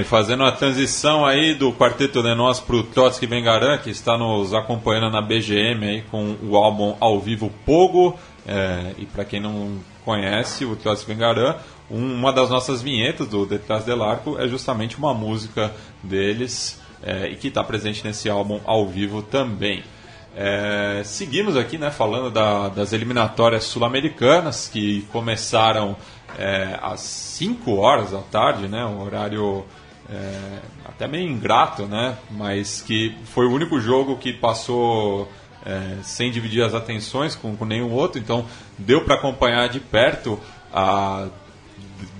Bem, fazendo a transição aí do Quarteto de Nós para o Trotsky Bengaran, que está nos acompanhando na BGM aí com o álbum ao vivo Pogo. É, e para quem não conhece o Trotsky Bengaran, um, uma das nossas vinhetas do Detrás del Arco é justamente uma música deles é, e que está presente nesse álbum ao vivo também. É, seguimos aqui né, falando da, das eliminatórias sul-americanas que começaram é, às 5 horas da tarde, né, um horário é, até meio ingrato, né, mas que foi o único jogo que passou é, sem dividir as atenções com, com nenhum outro, então deu para acompanhar de perto a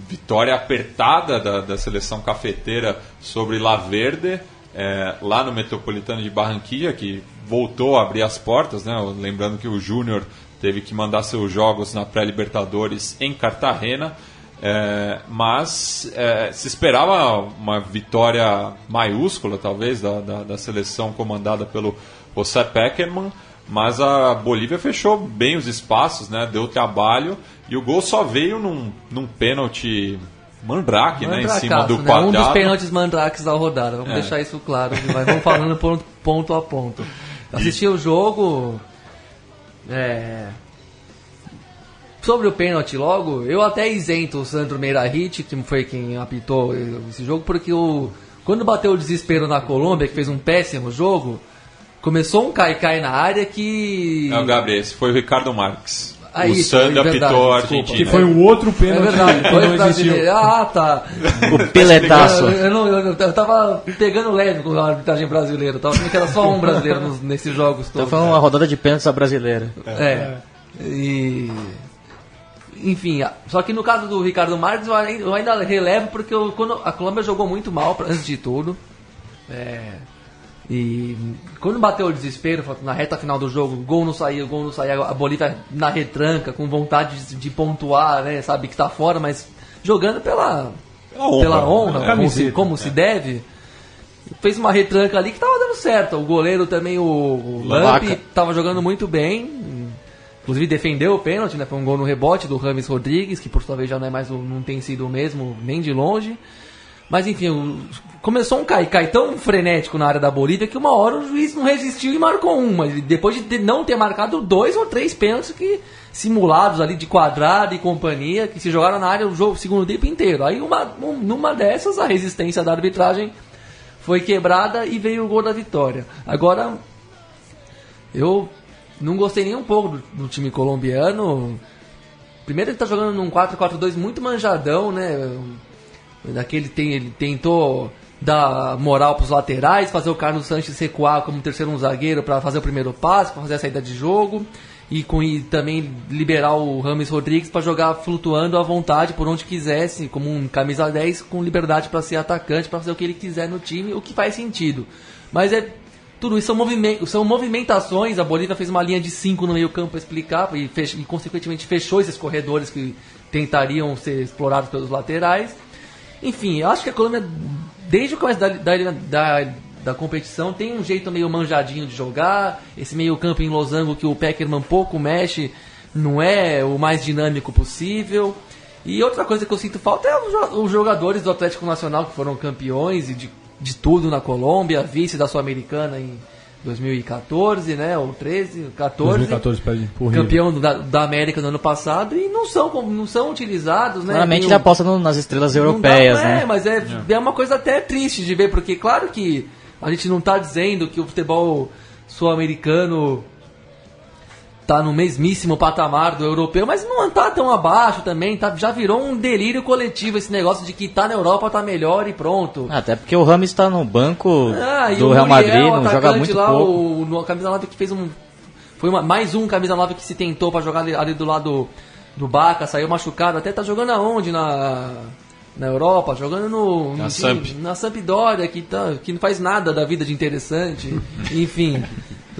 vitória apertada da, da seleção cafeteira sobre La Verde, é, lá no Metropolitano de Barranquilla, que voltou a abrir as portas, né? lembrando que o Júnior teve que mandar seus jogos na pré-Libertadores em Cartagena, é, mas é, se esperava uma vitória maiúscula, talvez, da, da, da seleção comandada pelo José Peckerman, mas a Bolívia fechou bem os espaços, né? deu trabalho, e o gol só veio num, num pênalti mandrake, né, em cima do né? quadrado. Um dos pênaltis mandrakes da rodada, vamos É. deixar isso claro, mas vamos falando ponto, a ponto. *laughs* Assisti o jogo. É, sobre o pênalti logo, eu até isento o Sandro Meirahit, que foi quem apitou esse jogo, porque o, quando bateu o desespero na Colômbia, que fez um péssimo jogo, começou um cai-cai na área que. Não, Gabriel, esse foi o Ricardo Marques. Ah, o isso, Sandro é verdade, apitou a desculpa. Argentina. Que foi um outro É pênalti verdade, que dois não existiu. Ah, tá. O piletaço. Eu, eu, não, eu, eu tava pegando leve com a arbitragem brasileira. Eu tava achando que era só um brasileiro nos- nesses jogos Então todos. foi uma rodada de pênaltis brasileira. É. E. Enfim, só que no caso do Ricardo Marques eu ainda, relevo porque eu- quando a Colômbia jogou muito mal antes de tudo. É, e quando bateu o desespero, na reta final do jogo, o gol não saía, gol não saía, a Bolívia na retranca, com vontade de, de pontuar, né? Sabe que tá fora, mas jogando pela, Pela honra. pela honra, É. como, se, como se deve. Fez uma retranca ali que tava dando certo. O goleiro também, o, o. Lamp, tava jogando muito bem. Inclusive defendeu o pênalti, né? Foi um gol no rebote do Rames Rodrigues, que por sua vez já não, é mais não tem sido o mesmo, nem de longe. Mas enfim, começou um cai-cai tão frenético na área da Bolívia que uma hora o juiz não resistiu e marcou uma. Depois de não ter marcado dois ou três pênaltis que simulados ali de quadrado e companhia, que se jogaram na área o jogo segundo tempo inteiro. Aí uma, um- numa dessas a resistência da arbitragem foi quebrada e veio o gol da vitória. Agora, eu não gostei nem um pouco do, do time colombiano. Primeiro ele tá jogando num 4-4-2 muito manjadão, né? Daquele tem, ele tentou dar moral pros laterais, fazer o Carlos Sanches recuar como terceiro um zagueiro para fazer o primeiro passe, para fazer a saída de jogo e com e também liberar o Rames Rodrigues para jogar flutuando à vontade por onde quisesse, como um camisa 10 com liberdade para ser atacante, para fazer o que ele quiser no time, o que faz sentido. Mas é tudo isso são, movimen- são movimentações. A Bolívia fez uma linha de 5 no meio-campo para explicar e, fech- e, consequentemente, fechou esses corredores que tentariam ser explorados pelos laterais. Enfim, eu acho que a Colômbia, desde o começo da, da, da, da competição, tem um jeito meio manjadinho de jogar. Esse meio-campo em losango que o Peckerman pouco mexe, não é o mais dinâmico possível. E outra coisa que eu sinto falta é os jogadores do Atlético Nacional que foram campeões e de, de tudo na Colômbia, vice da Sul-Americana em 2014, né? Ou 13, 14. 2014 perde River. Campeão da, da América no ano passado e não são, como- não são utilizados, né? Ele o- aposta no- nas estrelas não dá- europeias, é, né? mas é, é uma coisa até triste de ver, porque claro que a gente não está dizendo que o futebol sul-americano tá no mesmíssimo patamar do europeu, mas não tá tão abaixo também, tá, já virou um delírio coletivo esse negócio de que tá na Europa tá melhor e pronto. Até porque o Rames está no banco Ah, e do o Real Muriel, Madrid, não joga muito lá, pouco. O, no, camisa 9 que fez um. Foi uma- mais um camisa 9 que se tentou pra jogar ali, ali do lado do Baca, saiu machucado, até tá jogando aonde na. Na Europa, jogando no, Na no Samp. na Sampdoria, que, tá, que não faz nada da vida de interessante. *laughs* Enfim,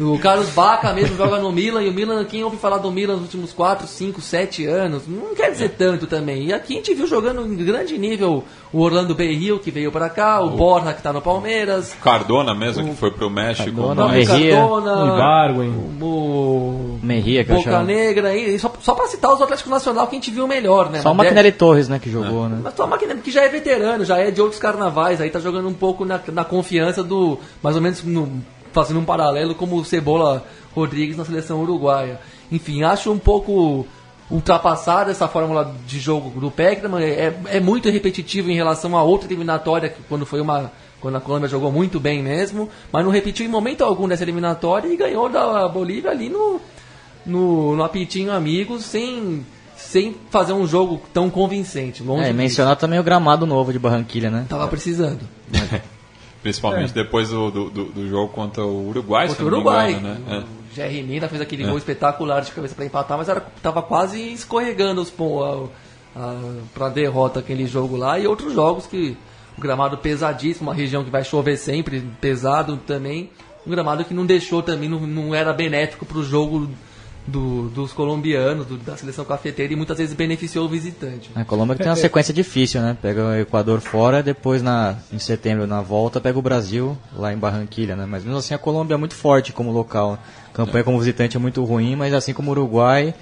O Carlos Baca mesmo joga no Milan, e o Milan, quem ouve falar do Milan nos últimos 4, 5, 7 anos, não quer dizer tanto também. E aqui a gente viu jogando em grande nível o Orlando Berrio, que veio pra cá, o Borja, que tá no Palmeiras, Cardona mesmo, que foi pro México. Cardona, o mas- Merria, Cardona, o Ibargüen. o Merria, que Boca. Negra, e só, só pra citar os Atlético Nacional que a gente viu melhor, né? Só o Mas é- Maquinelli Torres, né, que jogou, né? Mas tua máquina que já é veterano, já é de outros carnavais, aí tá jogando um pouco na, na confiança do. Mais ou menos no- fazendo um paralelo como o Cebola Rodrigues na seleção uruguaia. Enfim, acho um pouco ultrapassada essa fórmula de jogo do Peckerman. É, é muito repetitivo em relação a outra eliminatória, que quando foi uma. Quando a Colômbia jogou muito bem mesmo, mas não repetiu em momento algum dessa eliminatória e ganhou da Bolívia ali no, no, no apitinho amigos, sem, sem fazer um jogo tão convincente. Longe É, mencionar também o gramado novo de Barranquilha, né? Tava precisando. *laughs* Principalmente depois do, do, do- jogo contra o Uruguai, Contra o Uruguai. engano, né? O Jerry Mina fez aquele gol espetacular de cabeça para empatar, mas era, tava quase escorregando os pon- a, a, pra derrota aquele jogo lá. E outros jogos que o gramado pesadíssimo, uma região que vai chover sempre, pesado também. Um gramado que não deixou também, não, não era benéfico para o jogo do- dos colombianos, do- da seleção cafeteira, e muitas vezes beneficiou o visitante. A Colômbia que tem uma sequência difícil, né? Pega o Equador fora, depois na, em setembro na volta pega o Brasil lá em Barranquilha, né? Mas mesmo assim a Colômbia é muito forte como local. A campanha como visitante é muito ruim, mas assim como o Uruguai,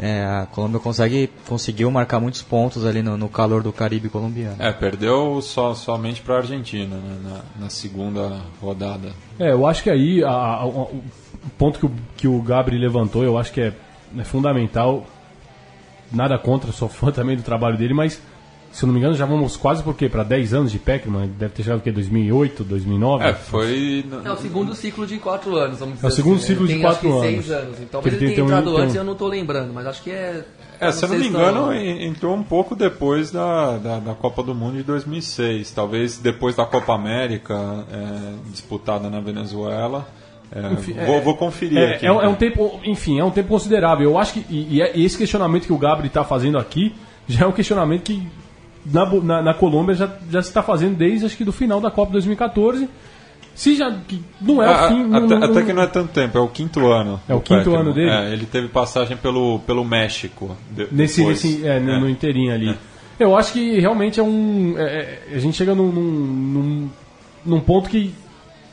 é, a Colômbia consegue, conseguiu marcar muitos pontos ali no, no calor do Caribe colombiano. É, perdeu só, somente para a Argentina né, na, na segunda rodada. É, eu acho que aí a- a- o ponto que o, que o Gabri levantou, eu acho que é, é fundamental. Nada contra, sou fã *laughs* também do trabalho dele, mas se eu não me engano já vamos quase por quê? Para 10 anos de Pac-Man? Deve ter chegado o quê? 2008, 2009? É, foi. É o segundo ciclo de quatro anos, vamos dizer É o segundo assim, ciclo Ele de tem, quatro acho que seis anos. anos. Então, ele ele tem- tenha tem um- entrado tem um- antes e eu não tô lembrando, mas acho que é... É, se eu não me engano, ano. en- entrou um pouco depois da, da, da Copa do Mundo de 2006. Talvez depois da Copa América, é, disputada na Venezuela. É, Enfim, vou, é- vou conferir É, aqui. é um, é um tempo, enfim, é um tempo considerável. Eu acho que e, e é- esse questionamento que o Gabri está fazendo aqui já é um questionamento que na, na, na Colômbia já, já se está fazendo desde acho que do final da Copa 2014. Se já não é o fim, não- até, não- até que não é tanto tempo, é o quinto ano. É o quinto Peckerman. ano dele? É, ele teve passagem pelo, pelo México. nesse, nesse é, no, É. no inteirinho ali. Eu acho que realmente é um. a gente chega num, num, num, num ponto que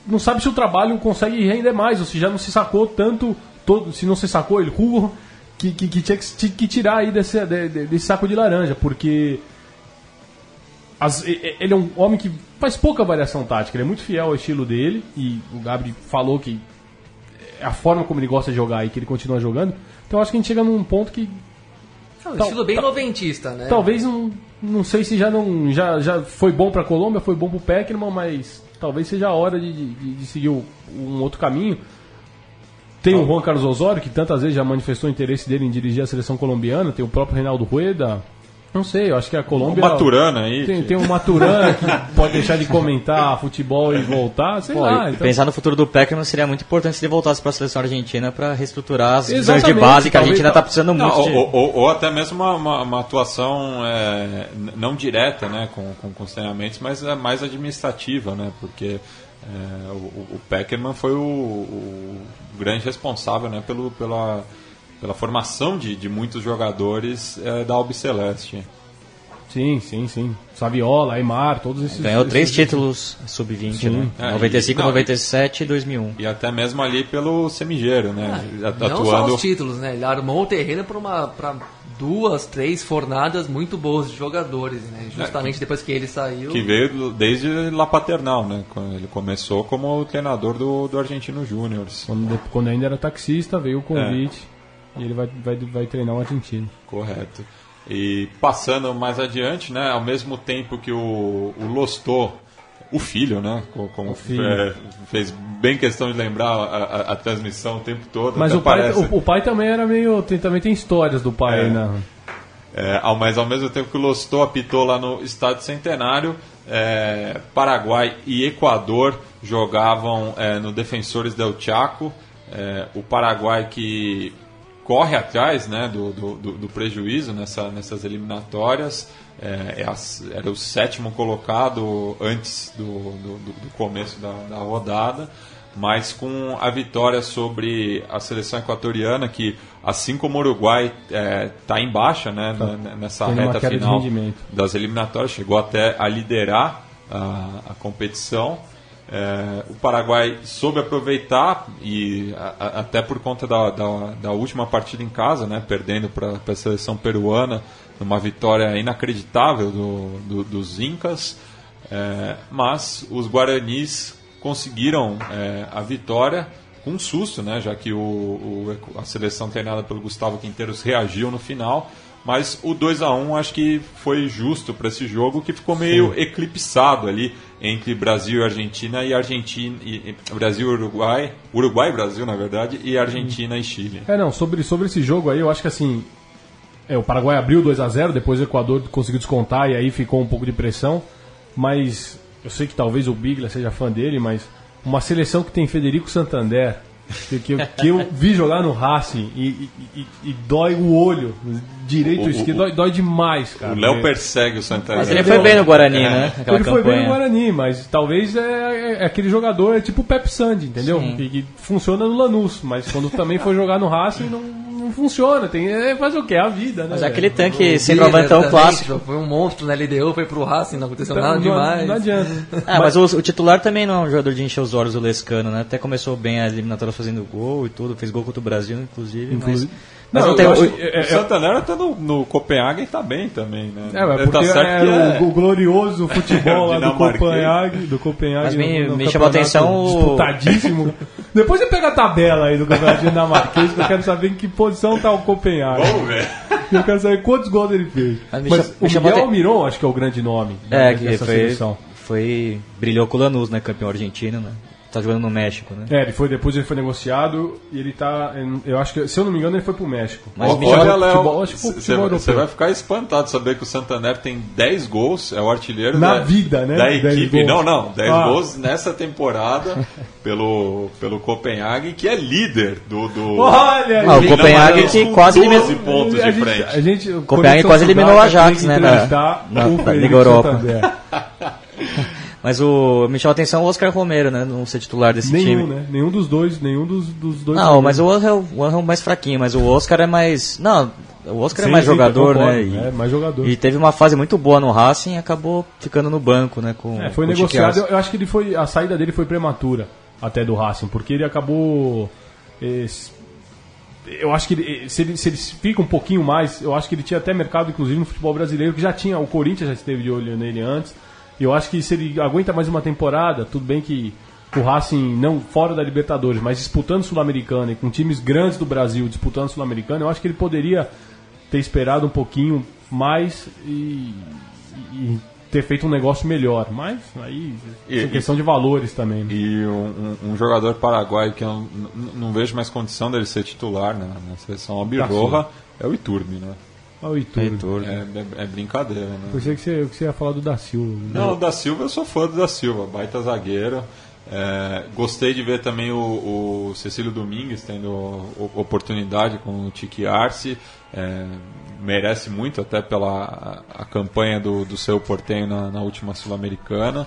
não sabe se o trabalho consegue render mais, ou se já não se sacou tanto, todo, se não se sacou ele rua, que, que, que tinha que, que tirar aí desse, de- de- desse saco de laranja, porque as- ele é um homem que faz pouca variação tática, ele é muito fiel ao estilo dele, e o Gabri falou que é a forma como ele gosta de jogar e que ele continua jogando. Então acho que a gente chega num ponto que É um estilo bem noventista, né? Talvez não, não sei se já não já, já foi bom para Colômbia, foi bom para o Peckerman, mas talvez seja a hora de, de, de seguir o- um outro caminho. Tem o Juan Carlos Osório, que tantas vezes já manifestou o interesse dele em dirigir a seleção colombiana, tem o próprio Reinaldo Rueda. Não sei, eu acho que a O Colômbia. Maturana aí. Tem, que- tem um Maturana *laughs* que pode deixar de comentar futebol e voltar, sei Pô, lá. então- Pensar no futuro do Peckerman seria muito importante se ele voltasse para a seleção argentina para reestruturar as divisões de base que a Argentina está precisando Não, muito. ou, de- ou- ou- ou até mesmo uma, uma- uma atuação é, não direta né, com, com, com os treinamentos, mas é mais administrativa, né, porque é, o, o Peckerman foi o, o grande responsável né, pelo, pela, pela formação de, de muitos jogadores é, da Albiceleste. Sim, sim, sim. Saviola, Aymar, todos esses. Ganhou esses- três títulos sub-20, Sim. né? É, 95, e- não, 97 e 2001. E até mesmo ali pelo Semigeiro, né, Não só atuando... os títulos, né? Ele armou o terreno para uma pra duas, três fornadas muito boas de jogadores, né? Justamente depois que ele saiu. Que veio desde La Paternal, né? Quando ele começou como treinador do, do Argentino Júnior. Quando, quando ainda era taxista, veio o É. e ele vai, vai, vai treinar o argentino. Correto. E passando mais adiante, né? Ao mesmo tempo que o, o Lostô, o filho, né? co- Como filho. é, fez bem questão de lembrar a, a- a transmissão o tempo todo. Mas o pai, o, o pai também era meio. Tem, também tem histórias do pai É. aí na. É, ao, mas ao mesmo tempo que o Lostô apitou lá no Estádio Centenário, é, Paraguai e Equador jogavam é, no Defensores del Chaco. É, o Paraguai que corre atrás né, do, do, do- prejuízo nessa, nessas eliminatórias. É, é era o sétimo colocado antes do, do, do- começo da, da rodada. mas com a vitória sobre a seleção equatoriana, que assim como o Uruguai está em baixa né, n- nessa Tem reta final das eliminatórias, chegou até a liderar a, a competição. É, o Paraguai soube aproveitar e a- a- até por conta da, da, da última partida em casa, né, perdendo para a seleção peruana, numa vitória inacreditável do, do- dos Incas, é, mas os Guaranis conseguiram é, a vitória com um susto, né, já que o, o- a seleção treinada pelo Gustavo Quinteiros reagiu no final. Mas o 2 a 1 acho que foi justo para esse jogo que ficou meio eclipsado ali entre Brasil e Argentina e Argentina e, Brasil Uruguai, Uruguai Brasil na verdade e Argentina e Chile. É, não, sobre, sobre esse jogo aí, eu acho que assim. É, o Paraguai abriu 2 a 0 depois o Equador conseguiu descontar e aí ficou um pouco de pressão. Mas eu sei que talvez o Bigla seja fã dele, mas uma seleção que tem Federico Santander, que, que, eu, que eu vi jogar no Racing e, e- e- e dói o olho, direito e esquerdo, dói, dói demais, cara. O Léo É. persegue o Santana. Mas ele foi bem no Guarani, É. né? Aquela Ele foi bem no campanha. Guarani, mas talvez é, é- é aquele jogador, é tipo o Pep Sandy, entendeu? Que, que funciona no Lanús, mas quando também foi jogar no Racing não, não funciona. Tem, é, fazer o quê? É a vida, né? Mas velho? aquele tanque Biller centroavantão também, clássico. tipo, Foi um monstro na LDU, foi pro Racing, não aconteceu Então, nada não, demais. não adianta. Ah, *laughs* mas, o, o titular também não é um jogador de encher os olhos, o Lescano, né? Até começou bem a eliminatória fazendo gol e tudo, fez gol contra o Brasil, inclusive. Inclusive- Mas, mas Não, não, tem. eu o- acho que- é- O Santander até no, no Copenhagen tá bem também, né? É, mas tá porque certo é, que o, é- o glorioso *laughs* futebol lá do. Copenhague, do Copenhague. Mas me- no- no me chamou a atenção o- Disputadíssimo. Depois você pega a tabela aí do campeonato dinamarquês, que eu quero saber em que posição tá o Copenhague. Vamos ver. Eu quero saber quantos gols ele fez. Mas me Mas o Miguel te- Almiron, acho que é o grande nome É, né, que dessa foi, seleção. foi. Brilhou com o Lanús, né? Campeão argentino, né? Tá jogando no México, né? É, ele foi, depois ele foi negociado e ele tá. Eu acho que, se eu não me engano, ele foi pro México. Mas Olha, Léo, você vai- ficar espantado saber que o Santander tem 10 gols, é o artilheiro Na da, vida, né? da 10 equipe. Não, não, 10 Ah. gols nessa temporada *laughs* pelo, pelo Copenhagen, que é líder do. do Olha! Ah, o mas que quase 12 eliminou- pontos a de gente, frente. A gente, Copenhague Conexão quase eliminou o Ajax, né, na- na Felipe Liga Europa. *laughs* Mas o me chamou a atenção o Oscar Romero, né? Não ser titular desse Nenhum, time. né? Nenhum dos dois, nenhum dos, dos dois. Não, mas o Oscar, é o- Oscar é o mais fraquinho, mas o Oscar é mais. Não, o Oscar Sim, é mais sim, jogador, concordo, né? E, É, mais jogador. e teve uma fase muito boa no Racing e acabou ficando no banco, né? Com, É, foi com negociado. Eu, acho que ele foi, a saída dele foi prematura até do Racing, porque ele acabou. eh, eu acho que ele, eh, se, ele, se ele fica um pouquinho mais, eu acho que ele tinha até mercado, inclusive, no futebol brasileiro, que já tinha. O Corinthians já esteve de olho nele antes. Eu acho que se ele aguenta mais uma temporada, tudo bem que o Racing, não fora da Libertadores, mas disputando Sul-Americana e com times grandes do Brasil disputando Sul-Americana, eu acho que ele poderia ter esperado um pouquinho mais e, e ter feito um negócio melhor. Mas aí E- é questão de valores também. né? E um, um- jogador paraguaio que eu não, não- vejo mais condição dele ser titular na, na seleção Albirroja é o Iturbe, né? Olha o Iturbe. Heitor, É, é- é brincadeira, né? Pensei que você, que você ia falar do da Silva. né? Não, o da Silva, eu sou fã do da Silva, baita zagueiro. É, gostei de ver também o, o Cecílio Domingues tendo o- oportunidade com o Tiki Arce. É, merece muito, até pela a, a campanha do, do seu portenho na, na última Sul-Americana.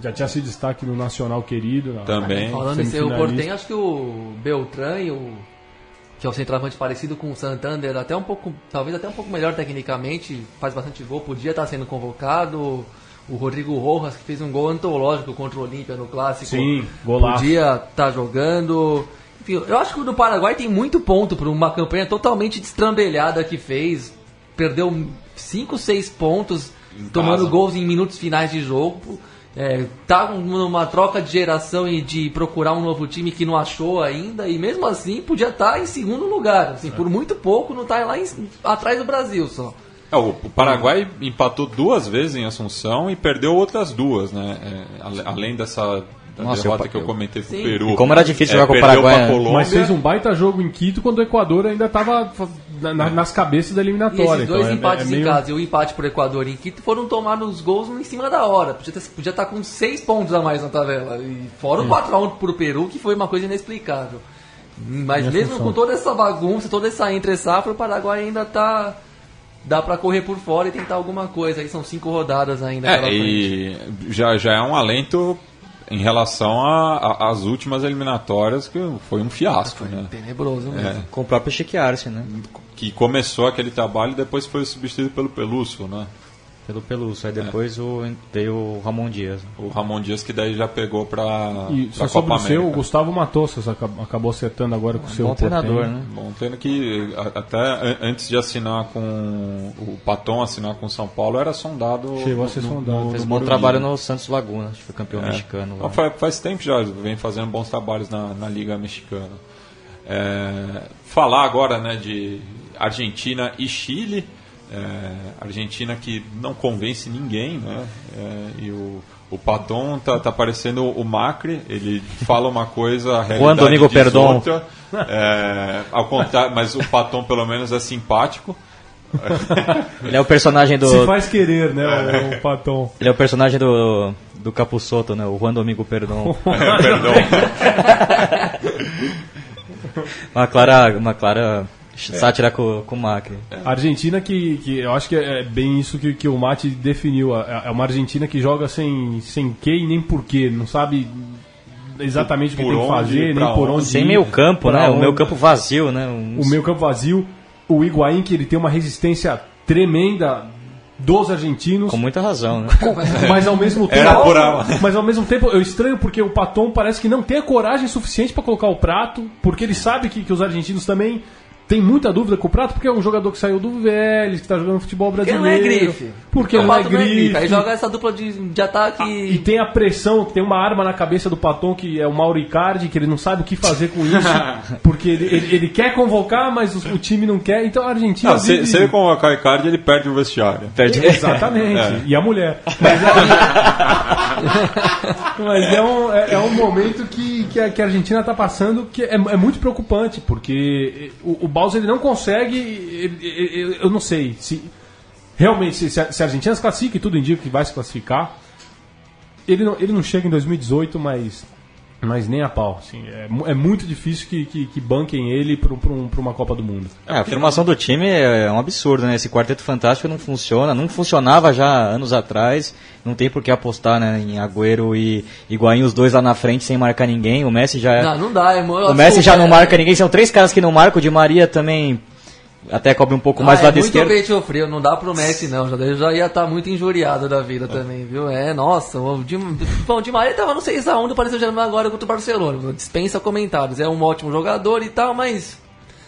Já tinha sido destaque no Nacional Querido. na- Também. Falando em ser o semifinalista. Portem, acho que o Beltrán, e o, que é o centroavante parecido com o Santander, até um pouco, talvez até um pouco melhor tecnicamente, faz bastante gol, podia estar sendo convocado. O Rodrigo Rojas, que fez um gol antológico contra o Olímpia no Clássico, Sim, golaço. podia estar jogando. Enfim, eu acho que o do Paraguai tem muito ponto para uma campanha totalmente destrambelhada que fez. Perdeu 5, 6 pontos, tomando casa. gols em minutos finais de jogo. É, tá numa troca de geração e de procurar um novo time que não achou ainda, e mesmo assim podia estar em segundo lugar. Assim, Por muito pouco não tá lá em- atrás do Brasil só. É, o, Paraguai empatou duas vezes em Assunção e perdeu outras duas, né? É, além dessa Nossa, derrota eu- que eu comentei pro Sim. Peru. E como era difícil É, jogar com o Paraguai, né? Mas fez um baita jogo em Quito quando o Equador ainda estava nas cabeças da E eliminatória. esses dois então é- empates é meio- em casa e o empate pro Equador e em Quito foram tomar os gols em cima da hora. Podia, ter, podia estar com seis pontos a mais na tabela. E fora o 4x1 pro Peru, que foi uma coisa inexplicável. Mas Minha mesmo função. com toda essa bagunça, toda essa entre-safra, o Paraguai ainda tá. Dá pra correr por fora e tentar alguma coisa. Aí são cinco rodadas ainda É, e já, já é um alento em relação às últimas eliminatórias, que foi um fiasco, né? Tenebroso mesmo. Com o próprio Chique Arce, né? Que começou aquele trabalho e depois foi substituído pelo Pelúcio, né? Pelo Pelúcio. Aí depois o, veio o Ramon Dias. né? O Ramon Dias que daí já pegou pra, E pra só sobre Copa o seu, o. Gustavo Matossas acabou, acabou acertando agora com o seu Bom treinador, né? Bom, tendo que até an- antes de assinar com o Paton assinar com São Paulo era sondado. Chegou a ser sondado. Fez um bom trabalho no Santos Laguna, acho que foi campeão É. mexicano. lá. Não, faz, faz tempo já, vem fazendo bons trabalhos na, na Liga Mexicana. É, falar agora né, de Argentina e Chile. É, Argentina que não convence ninguém, né? É, e o, o Paton tá, tá parecendo o Macri, ele fala uma coisa, a realidade Domingo diz Perdon. outra. É, ao contrário, mas o Paton pelo menos é simpático. Ele é o personagem do. Se faz querer, né, o, o Paton. Ele é o personagem do, do Capuçoto, né? O Juan Domingo Perdão. *laughs* É, perdão. *laughs* uma clara, uma clara sátira com, com o Macri. A Argentina que, que eu acho que é bem isso que, que o Mate definiu. É é uma Argentina que joga sem, sem que e nem porquê. Não sabe exatamente o que Por tem que fazer, nem por onde. Sem ir, meio campo, né? O onde. meio campo vazio, né? Um- O meio campo vazio. O Higuaín, que ele tem uma resistência tremenda dos argentinos. Com muita razão, né? Mas ao mesmo tempo. *laughs* Era por. Mas ao mesmo tempo, eu estranho porque o Paton parece que não tem a coragem suficiente para colocar o prato, porque ele sabe que, que os argentinos também têm muita dúvida com o prato, porque é um jogador que saiu do Vélez, que tá jogando futebol Porque brasileiro. não é grife. Porque O não é Pato não é grife. Aí joga essa dupla de, de ataque. E tem a pressão, que tem uma arma na cabeça do Paton, que é o Mauro Icardi, que ele não sabe o que fazer com isso, *laughs* porque ele, ele, ele quer convocar, mas o, o time não quer, então a Argentina. Não, se, vive- se ele convocar o Icardi, ele perde o vestiário. *laughs* Exatamente. É. E a mulher. Mas é, *laughs* Mas é um, é, é um momento que, que, a, que a Argentina está passando que é, é muito preocupante, porque o, o Bowser ele não consegue. ele- ele- eu não sei se. Realmente, se, se a se a Argentina se classifica e tudo indica que vai se classificar, ele não, ele não chega em 2018, mas. Mas nem a pau. Assim, é, é muito difícil que, que, que banquem ele para um, uma Copa do Mundo. É, a formação do time é um absurdo, né? Esse quarteto fantástico não funciona, não funcionava já anos atrás. Não tem por que apostar né, em Agüero e Higuaín, os dois lá na frente sem marcar ninguém. O Messi já é. Não, não dá, irmão. O Messi já não marca ninguém, são três caras que não marcam. O Di Maria também até cobre um pouco mais ah, lá é da muito esquerda. peito frio, não dá pro Messi não, já, eu já ia estar muito injuriado da vida também, viu? É, nossa, o Di, bom, o Di Maria tava no 6x1 do Paris Saint-Germain agora contra o Barcelona, dispensa comentários, é um ótimo jogador e tal, mas,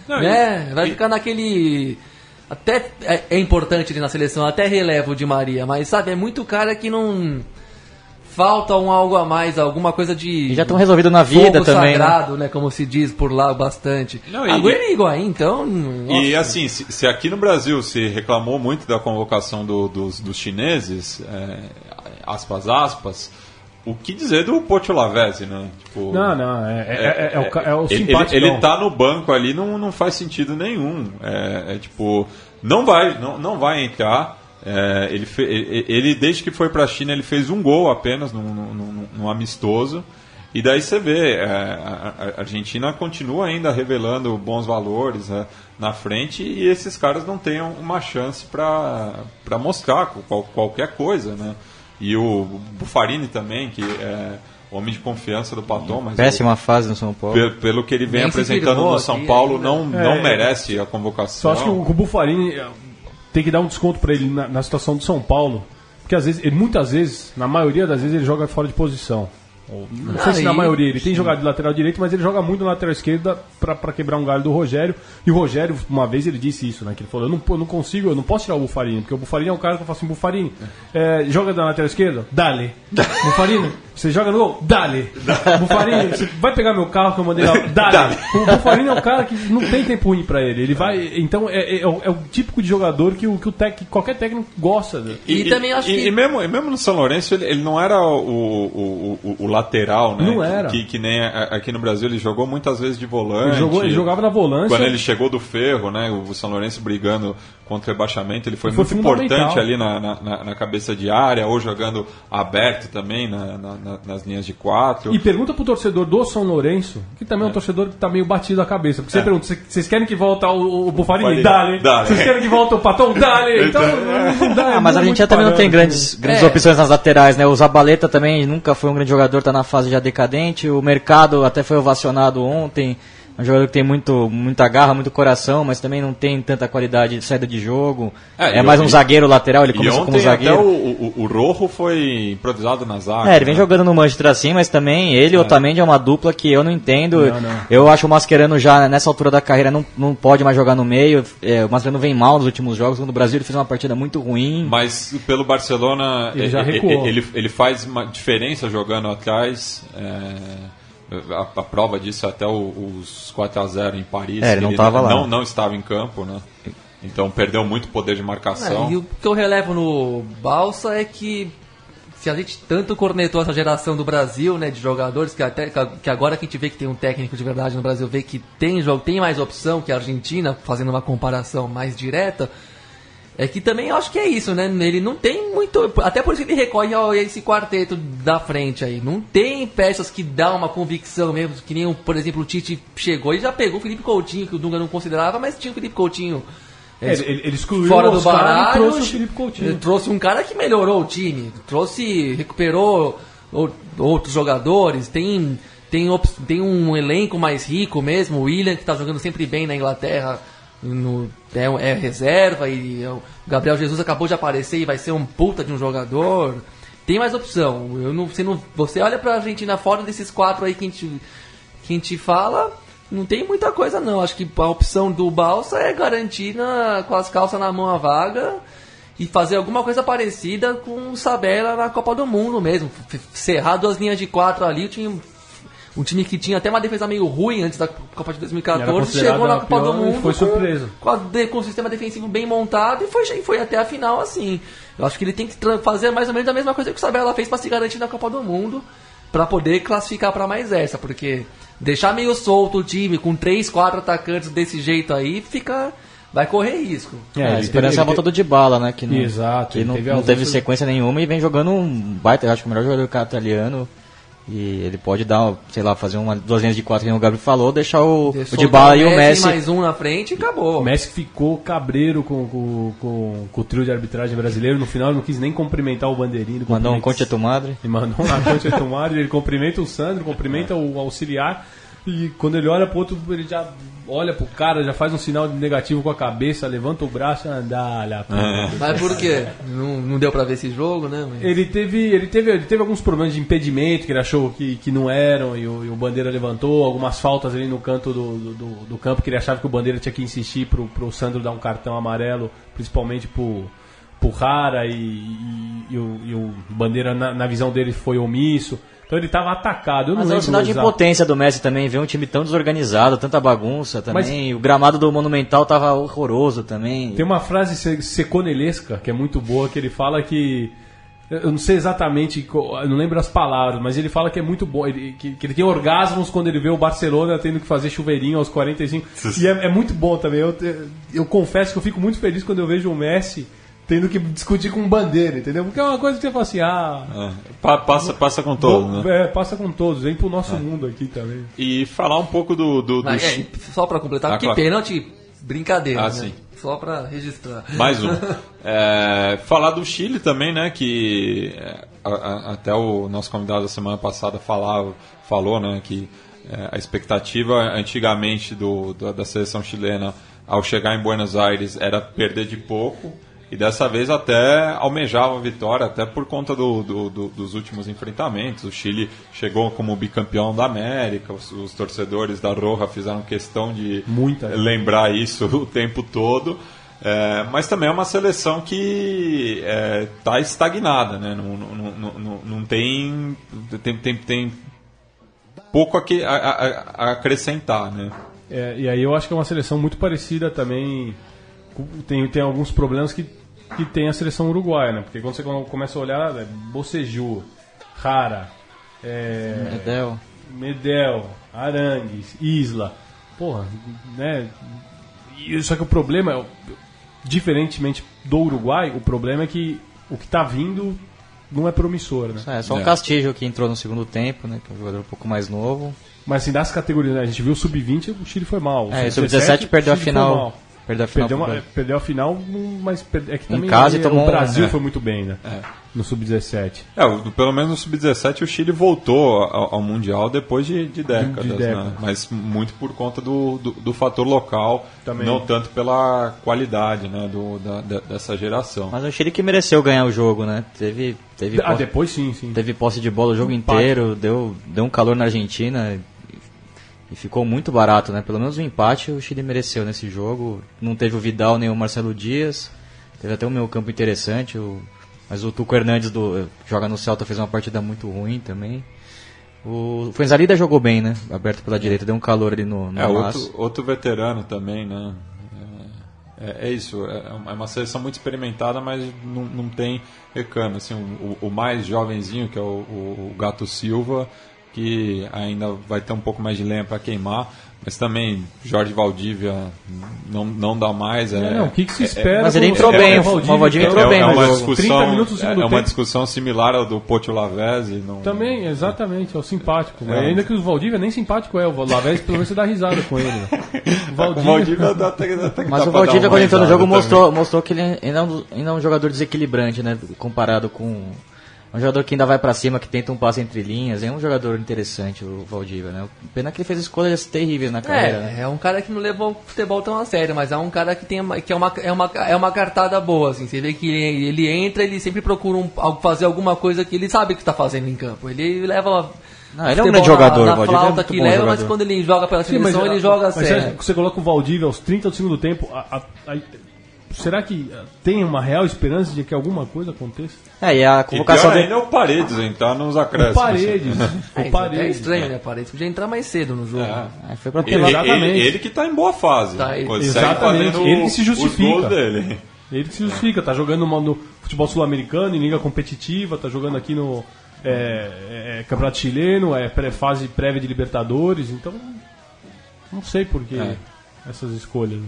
Não, né, e- vai e- ficar naquele... Até é, é importante ele na seleção, até releva o Di Maria, mas sabe, é muito cara que não... Falta um algo a mais, alguma coisa de... E já estão resolvidos na vida também. né? sagrado, né? Como se diz por lá bastante. Não, e- Agüero e Higuaín, então... E nossa. assim, se, se aqui no Brasil se reclamou muito da convocação do- dos, dos chineses, é, aspas, aspas, o que dizer do Pocho Lavezzi, né? Tipo, Não, não, é, é, é, é o, é simpático. ele, ele tá no banco ali, não, não faz sentido nenhum. É, é tipo, não vai, não, não vai entrar. É, ele, fe- ele, desde que foi pra China, ele fez um gol apenas num, num, num- num amistoso. E daí você vê, é, a, a Argentina continua ainda revelando bons valores né, na frente e esses caras não têm uma chance para mostrar qual- qualquer coisa, né? E o Bufarini também, que é homem de confiança do Paton, mas Péssima fase no São Paulo. pelo, pelo que ele vem Nem se apresentando no aqui São Paulo, ainda. não, É, não é. merece a Só convocação. acho que o, Bufarini tem que dar um desconto pra ele na, na situação do São Paulo. Porque às vezes, ele, muitas vezes, na maioria das vezes, ele joga fora de posição. Não sei se na maioria, ele tem jogado de lateral direito, mas ele joga muito na lateral esquerda pra, pra quebrar um galho do Rogério. E o Rogério, uma vez, ele disse isso, né? Que ele falou: eu não, eu não consigo, eu não posso tirar o Bufarini, porque o Bufarini é um cara que eu falo assim: Bufarini, eh, joga da lateral esquerda? Dale. *laughs* Bufarini, você joga no gol? Dale. *laughs* Bufarini, você vai pegar meu carro que eu mandei lá? *laughs* Dale. O Bufarini é um cara que não tem tempo ruim pra ele. Ele vai. Então é, é, é o, é o típico de jogador que, o, que, o tec, que qualquer técnico gosta. né? E também acho e, que- e mesmo, e mesmo no São Lourenço, ele, ele não era o, o, o, o lateral, né? Não era. Que, que nem aqui no Brasil, ele jogou muitas vezes de volante. Ele, jogou, ele jogava na volância. Quando ele chegou do ferro, né? O São Lourenço brigando contra o rebaixamento, ele foi, Foi muito importante ali na, na, na- na cabeça de área, ou jogando aberto também na, na, na na- nas linhas de quatro. E pergunta pro torcedor do São Lourenço, que também é, um torcedor que tá meio batido a cabeça. Porque você É. pergunta, "Cê- vocês querem que volte o, o Bufarini? Dale. Vocês querem que volte o Patão? Dale. Então, não dá. é Ah, mas a muito Argentina também não tem grandes, grandes É. opções nas laterais, né? O Zabaleta também nunca foi um grande jogador, tá na fase já decadente. O Mercado até foi ovacionado ontem. É um jogador que tem muito, muita garra, muito coração, mas também não tem tanta qualidade de saída de jogo. É, É, mais um zagueiro lateral, ele começou como ontem até zagueiro. o, o, o Rojo foi improvisado na zaga. É, ele vem né? jogando no Manchester assim, mas também ele e o Otamendi é uma dupla que eu não entendo. Não, não. Eu acho o Mascherano já nessa altura da carreira não, não pode mais jogar no meio. É, o Mascherano vem mal nos últimos jogos. No Brasil ele fez uma partida muito ruim. Mas pelo Barcelona, Ele já e- e- recuou. ele, ele faz uma diferença jogando atrás. é, a, a prova disso é até o- os 4 a 0 em Paris. É, ele não que tava lá. Não, não estava em campo, né? Então perdeu muito poder de É, marcação. e o que eu relevo no Balsa é que se a gente tanto cornetou essa geração do Brasil, né, de jogadores, que até que agora que a gente vê que tem um técnico de verdade no Brasil, vê que tem jogo, tem mais opção que a Argentina, fazendo uma comparação mais direta, é que também eu acho que é isso, né? Ele não tem muito. Até por isso que ele recorre a esse quarteto da frente aí. Não tem peças que dão uma convicção mesmo, que nem, por exemplo, o Tite chegou e já pegou o Felipe Coutinho, que o Dunga não considerava, mas tinha o Felipe Coutinho. É, ele, ele excluiu fora o do baralho, trouxe o Felipe Coutinho. ele trouxe um cara que melhorou o time, trouxe, recuperou outros jogadores, tem tem, tem um elenco mais rico mesmo, o William que está jogando sempre bem na Inglaterra, no- é, é reserva e o Gabriel Jesus acabou de aparecer e vai ser um puta de um jogador. Tem mais opção. Eu não, você, não, você olha pra Argentina fora desses quatro aí que a gente, que a gente fala, não tem muita coisa não. Acho que a opção do Balsa é garantir na- com as calças na mão a vaga e fazer alguma coisa parecida com o Sabella na Copa do Mundo mesmo. Cerrar duas linhas de quatro ali, o time, um time que tinha até uma defesa meio ruim antes da Copa de Era 2014, considerado chegou na Copa do Mundo foi com- surpreso. com, com o sistema defensivo bem montado e foi, e foi até a final assim. Eu acho que ele tem que fazer mais ou menos a mesma coisa que o Sabella fez para se garantir na Copa do Mundo, para poder classificar para mais essa, porque deixar meio solto o time com três, quatro atacantes desse jeito aí, fica vai correr risco. É, a ele esperança teve- é a volta do Dybala, né? Que não, Exato, Que não teve não teve sequência nenhuma e vem jogando um baita, eu acho que o melhor jogador italiano. E ele pode dar, sei lá, fazer uma, duas linhas de quatro, como o Gabriel falou, deixar o, o Soltar Dybala e o Messi. mais um na frente e acabou. O Messi ficou cabreiro com, com, com, com o trio de arbitragem brasileiro. No final, ele não quis nem cumprimentar o bandeirinho. Mandou um Conte tu madre. Ele mandou *laughs* uma concha tomada, ele cumprimenta o Sandro, cumprimenta o auxiliar. E quando ele olha pro outro, ele já olha pro cara, já faz um sinal negativo com a cabeça, levanta o braço e anda. olha, Mas por quê? Não, não deu pra ver esse jogo, né? Mas- Ele teve, ele, teve, ele teve alguns problemas de impedimento que ele achou que, que não eram e o, e o Bandeira levantou, algumas faltas ali no canto do, do, do- do campo que ele achava que o Bandeira tinha que insistir pro, pro Sandro dar um cartão amarelo, principalmente pro, pro Rara e, e, e o, e o Bandeira, na, na visão dele, foi omisso. Então ele estava atacado. Eu não Mas é um sinal de impotência do Messi também, ver um time tão desorganizado, tanta bagunça também. O gramado do Monumental tava horroroso também. Tem uma frase se- seconelesca que é muito boa que ele fala que eu não sei exatamente, eu não lembro as palavras, mas ele fala que é muito bom, ele, que, que ele tem orgasmos quando ele vê o Barcelona tendo que fazer chuveirinho aos 45. e é, é muito bom também. Eu, eu confesso que eu fico muito feliz quando eu vejo o Messi tendo que discutir com bandeira, entendeu? Porque é uma coisa que você fala assim, ah, É, pa- passa, passa com todo, vou- né? é, passa com todos, vem pro nosso mundo aqui também. E falar um pouco do. do, do Mas, é, só pra completar, Ah, que claro. pênalti, brincadeira, Ah, né? sim. Só pra registrar. Mais um. *laughs* É, falar do Chile também, né? Que é, a- a- até o nosso convidado da semana passada falava, falou, né? Que é, a expectativa antigamente do, do- da seleção chilena ao chegar em Buenos Aires era perder de pouco. E dessa vez até almejava a vitória, até por conta do- do- do- dos últimos enfrentamentos. O Chile chegou como bicampeão da América, os, os torcedores da Roja fizeram questão de Muita. lembrar isso *laughs* o tempo todo. É, mas também é uma seleção que está estagnada, né? não, não, não, não, não tem, tem, tem, tem pouco a, que- a- a- a acrescentar. Né? É, e aí eu acho que é uma seleção muito parecida também. Tem, tem alguns problemas que, que tem a seleção uruguaia, né? Porque quando você começa a olhar, é Boceju, Rara, é, Medel. Medel, Arangues, Isla. Porra, né? E, só que o problema, é, diferentemente do Uruguai, o problema é que o que tá vindo não é promissor, né? É, só o É. Castilho que entrou no segundo tempo, né? Que é um jogador um pouco mais novo. Mas assim, das categorias, né, a gente viu o sub-20, o Chile foi mal. O É, o Sub-17 perdeu a o Chile foi final. Perdeu a final Perdeu, uma- perdeu a final, mas perde- é que Em também casa e é, tomou o Brasil é. foi muito bem, né? No sub-17. É, o- pelo menos no Sub-17 o Chile voltou ao, ao Mundial depois de, de décadas, De décadas. Né? mas muito por conta do, do, do fator local, Também. não tanto pela qualidade né, do, da, da- dessa geração. Mas o Chile que mereceu ganhar o jogo, né? Teve, teve, Ah, posse, depois sim, sim. teve posse de bola o jogo Empate. inteiro, deu, deu um calor na Argentina e, ficou muito barato, né? Pelo menos o empate o Chile mereceu nesse jogo. Não teve o Vidal nem o Marcelo Dias. Teve até o meu campo interessante, o- mas o Tuco Hernandes do, que joga no Celta fez uma partida muito ruim também. O Fuenzalida jogou bem, né? Aberto pela direita, deu um calor ali no, no É, outro, outro veterano também, né? É, é- é isso, é uma- é uma seleção muito experimentada, mas não, não tem recano. Assim, o, o- o mais jovenzinho, que é o, o- o Gato Silva, que ainda vai ter um pouco mais de lenha para queimar, mas também Jorge Valdívia não, não dá mais. É, É, não, o que, que se é- espera? mas ele entrou você bem, o Valdívia, Valdívia entrou é, bem é uma discussão, 30 minutos do é, segundo é uma tempo. discussão similar ao do Pocho Lavezzi. Não, Também, exatamente, é o simpático. É. Ainda que o Valdívia nem simpático é, o Lavés pelo menos você dá risada com ele. né? *laughs* O O Valdívia dá até, até que Mas dá o Valdívia, quando entrou no jogo, também. mostrou, mostrou que ele ainda é, um, ainda é um jogador desequilibrante, né? Comparado com. Um jogador que ainda vai pra cima, que tenta um passe entre linhas. É um jogador interessante, o Valdívia, né? Pena que ele fez escolhas terríveis na carreira, né? É, é um cara que não levou o futebol tão a sério, mas é um cara que, tem uma, que é, uma, é, uma, é uma cartada boa, assim. Você vê que ele, ele entra, ele sempre procura um, fazer alguma coisa que ele sabe que está fazendo em campo. Ele leva. Não, ele é um grande jogador, Na, o na Valdívia é flauta muito que leva, mas jogador. quando ele joga pela Sim, mas, seleção, ele a- joga mas sério. você- você coloca o Valdívia aos 30 do segundo tempo, a- a- a- será que ah, tem uma real esperança de que alguma coisa aconteça? É, e a E convocação pior dele. ainda é o Paredes entrar nos O acréscimos. Paredes, É, o *laughs* é até Paredes. estranho, né? Paredes podia entrar mais cedo no jogo. É. É, foi pra Ele. Exatamente. ele, ele que tá em boa fase. Tá, ele- Exatamente, ele que se justifica. dele. Ele que se justifica, tá jogando no, no futebol sul-americano, em liga competitiva, tá jogando aqui no é, é, Campeonato Chileno, é pré-fase prévia de Libertadores, então não sei por que É. essas escolhas.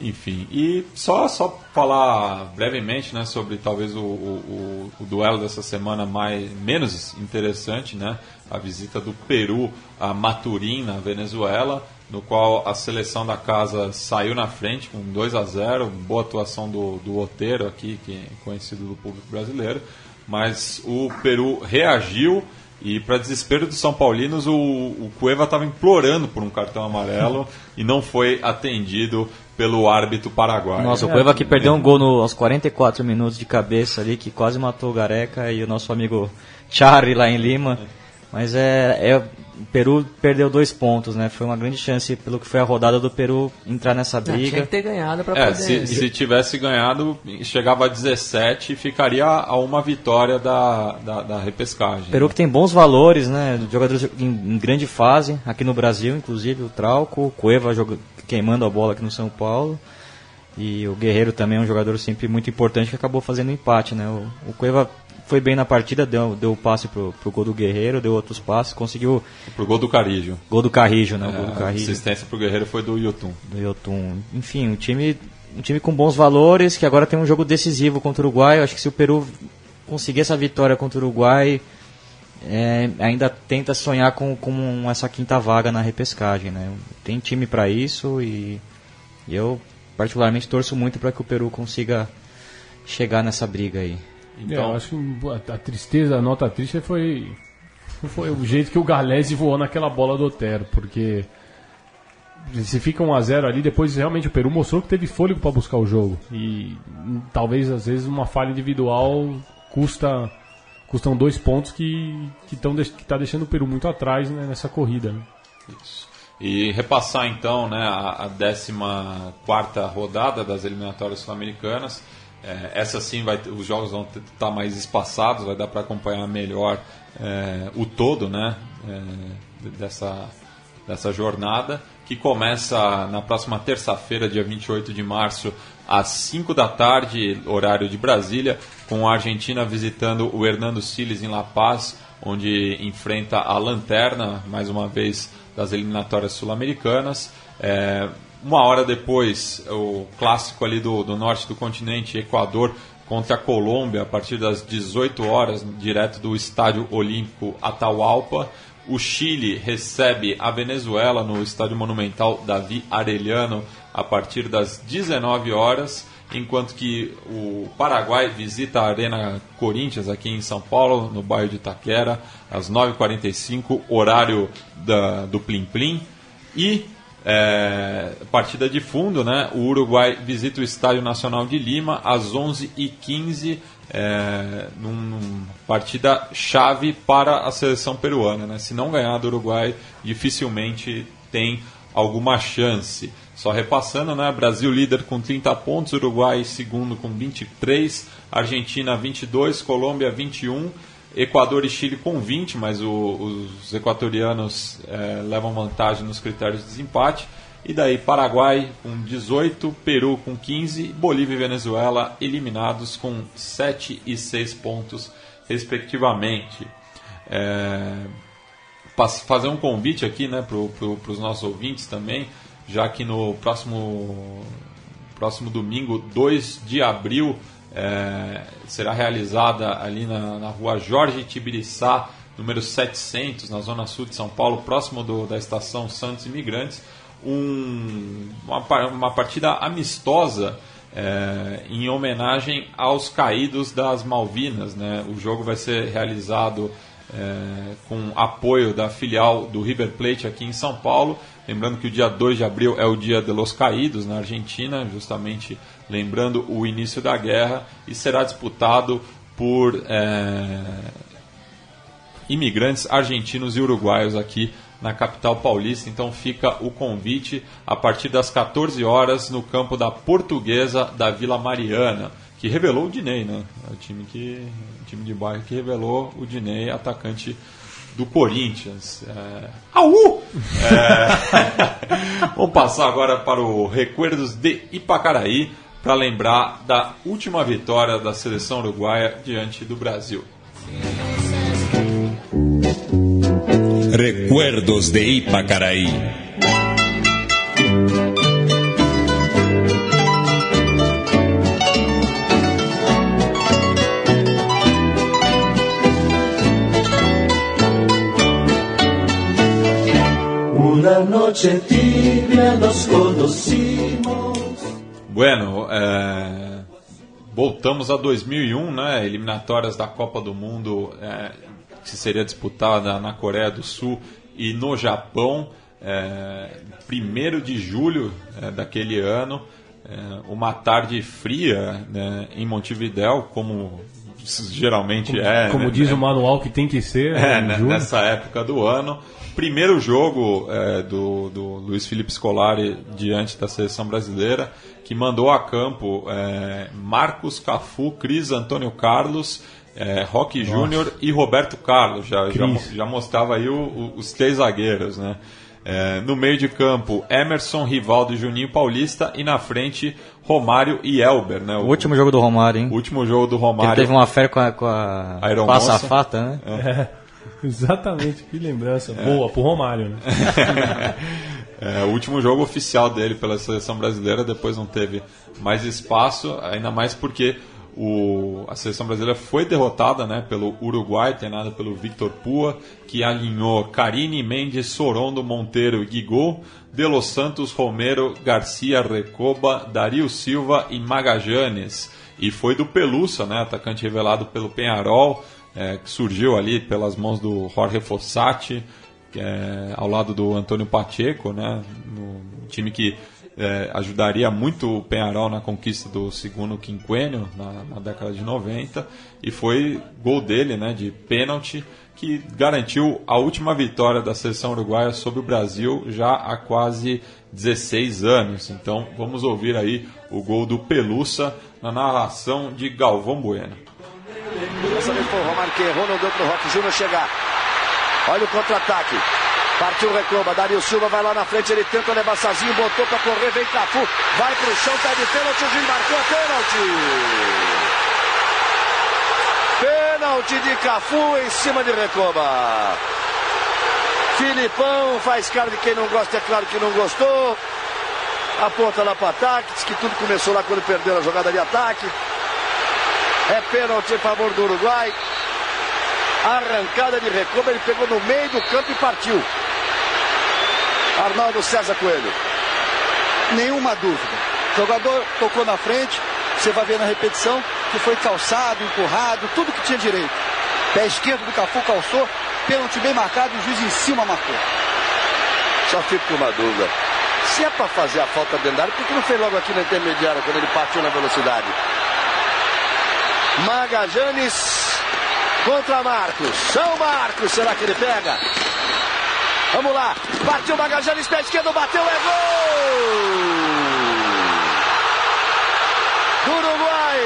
Enfim, e só, só falar brevemente né, sobre talvez o, o, o- duelo dessa semana mais, menos interessante, né? A visita do Peru a Maturim, na Venezuela, no qual a seleção da casa saiu na frente com 2 a 0 boa atuação do, do Oteiro aqui, que é conhecido do público brasileiro, mas o Peru reagiu e, para desespero dos São Paulinos, o, o Cueva estava implorando por um cartão amarelo *laughs* e não foi atendido pelo árbitro paraguaio. Nossa, o Cueva que perdeu um gol no, aos 44 minutos de cabeça ali, que quase matou o Gareca e o nosso amigo Charri lá em Lima. Mas é, é- o Peru perdeu dois pontos, né? Foi uma grande chance, pelo que foi a rodada do Peru, entrar nessa Ah, tinha briga. que ter ganhado pra É, poder. se, se tivesse ganhado, chegava a 17 e ficaria a uma vitória da, da, da repescagem. Peru que tem bons valores, né? Jogadores em, em grande fase, aqui no Brasil, inclusive o Trauco, o Cueva joga, queimando a bola aqui no São Paulo. E o Guerreiro também é um jogador sempre muito importante que acabou fazendo empate, né? O, o Cueva foi bem na partida, deu, deu o passe pro, pro gol do Guerreiro, deu outros passes, conseguiu Pro gol do Carijo. gol do Carrijo, né? É, gol do a Carrijo, assistência pro Guerreiro foi do Yotun. do Yotun. Enfim, um time, um time com bons valores, que agora tem um jogo decisivo contra o Uruguai. Eu acho que se o Peru conseguir essa vitória contra o Uruguai, é, ainda tenta sonhar com, com essa quinta vaga na repescagem, né? Tem time para isso e, e eu particularmente torço muito para que o Peru consiga chegar nessa briga aí. É, Então, eu acho que a, tristeza, a nota triste foi, foi o jeito que o Galese voou naquela bola do Otero, porque se fica 1 a 0 ali, depois realmente o Peru mostrou que teve fôlego para buscar o jogo. E hum, talvez às vezes uma falha individual custa custam dois pontos que que, tão, deix- que tá deixando o Peru muito atrás né, nessa corrida. né? E repassar então né, a, a 14 rodada das eliminatórias sul-americanas. É, essa sim, vai, os jogos vão estar mais espaçados, vai dar para acompanhar melhor é, o todo né, é, dessa, dessa jornada, que começa na próxima terça-feira, dia 28 de março, às 5 da tarde, horário de Brasília, com a Argentina visitando o Hernando Siles em La Paz, onde enfrenta a Lanterna, mais uma vez, das eliminatórias sul-americanas. É, uma hora depois, o clássico ali do, do norte do continente, Equador contra a Colômbia, a partir das 18 horas, direto do Estádio Olímpico Atahualpa. O Chile recebe a Venezuela no Estádio Monumental Davi Arellano a partir das 19 horas, enquanto que o Paraguai visita a Arena Corinthians aqui em São Paulo, no bairro de Itaquera, às 9h45, horário da, do Plim Plim. E é, partida de fundo, né? O Uruguai visita o Estádio Nacional de Lima às 11h15, é, numa partida chave para a seleção peruana. Né? Se não ganhar do Uruguai, dificilmente tem alguma chance. Só repassando, né? Brasil líder com 30 pontos, Uruguai segundo com 23, Argentina 22, Colômbia 21, Equador e Chile com 20, mas o, os equatorianos é, levam vantagem nos critérios de desempate. E daí Paraguai com 18, Peru com 15, Bolívia e Venezuela eliminados com 7 e 6 pontos, respectivamente. É, fazer um convite aqui né, para os nossos ouvintes também já que no próximo, próximo domingo, 2 de abril, é, será realizada ali na, na rua Jorge Tibiriçá, número 700, na zona sul de São Paulo, próximo do, da estação Santos Imigrantes, um, uma, uma partida amistosa é, em homenagem aos caídos das Malvinas. Né? O jogo vai ser realizado é, com apoio da filial do River Plate aqui em São Paulo Lembrando que o dia 2 de abril é o dia de los caídos na Argentina, justamente lembrando o início da guerra, e será disputado por é, imigrantes argentinos e uruguaios aqui na capital paulista. Então fica o convite a partir das 14 horas no campo da Portuguesa da Vila Mariana, que revelou o Dinei, né? É o time que o time de bairro que revelou o Dinei, atacante do Corinthians. É... Aú! É... *laughs* Vamos passar agora para o Recuerdos de Ipacaraí para lembrar da última vitória da seleção uruguaia diante do Brasil. Recuerdos de Ipacaraí. Una noche tibia nos conocimos. Bueno, é, voltamos a 2001, né? Eliminatórias da Copa do Mundo é, que seria disputada na Coreia do Sul e no Japão. É, primeiro de julho é, daquele ano, é, uma tarde fria né, em Montevidéu, como geralmente como, é. Como né, diz o manual que tem que ser. É, né, nessa época do ano primeiro jogo é, do, do Luiz Felipe Scolari diante da seleção brasileira, que mandou a campo é, Marcos Cafu, Cris Antônio Carlos, é, Roque Júnior e Roberto Carlos. Já, já, já, mostrava aí o, o, os três zagueiros, né? É, no meio de campo, Emerson, Rivaldo e Juninho Paulista. E na frente, Romário e Elber. Né? O, o último jogo do Romário, hein? O último jogo do Romário. Ele teve uma fé com a, com a, a né? É. *laughs* *laughs* Exatamente, que lembrança. É. Boa, pro Romário, né? *laughs* é, o último jogo oficial dele pela seleção brasileira, depois não teve mais espaço, ainda mais porque o, a seleção brasileira foi derrotada né, pelo Uruguai, treinada pelo Victor Pua, que alinhou Karine, Mendes, Sorondo, Monteiro e Guigol, De Los Santos, Romero, Garcia, Recoba, Dario Silva e Magajanes. E foi do Pelusa, né, atacante revelado pelo Penharol, é, que surgiu ali pelas mãos do Jorge Fossati, é, ao lado do Antônio Pacheco, né, no time que é, ajudaria muito o Penharol na conquista do segundo quinquênio na, na, década de 90 e foi gol dele, né, de pênalti que garantiu a última vitória da seleção uruguaia sobre o Brasil já há quase 16 anos. Então vamos ouvir aí o gol do Pelusa na narração de Galvão Bueno. Foi o Romário que errou, não deu para o Roque Júnior chegar. Olha o contra-ataque. Partiu o reclama, Dario Silva vai lá na frente, ele tenta levar sozinho, botou para correr, vem Cafu, vai pro chão, tá de pênalti, o juiz marcou pênalti. Pênalti de Cafu em cima de Recoba. Filipão faz cara de quem não gosta, é claro que não gostou. Aponta lá para o ataque. Diz que tudo começou lá quando perderam a jogada de ataque. É pênalti em favor do Uruguai. Arrancada de Recoba. Ele pegou no meio do campo e partiu. Arnaldo César Coelho. Nenhuma dúvida. O jogador tocou na frente. Você vai ver na repetição que foi calçado, empurrado, tudo que tinha direito. Pé esquerdo do Cafu calçou, pênalti bem marcado e o juiz em cima marcou. Só fico com uma dúvida. Se é para fazer a falta da área, por que não fez logo aqui na intermediária quando ele partiu na velocidade? Magajanes contra Marcos. São Marcos, será que ele pega? Vamos lá. Partiu Magajanes, pé esquerdo, bateu, é gol! Uruguai.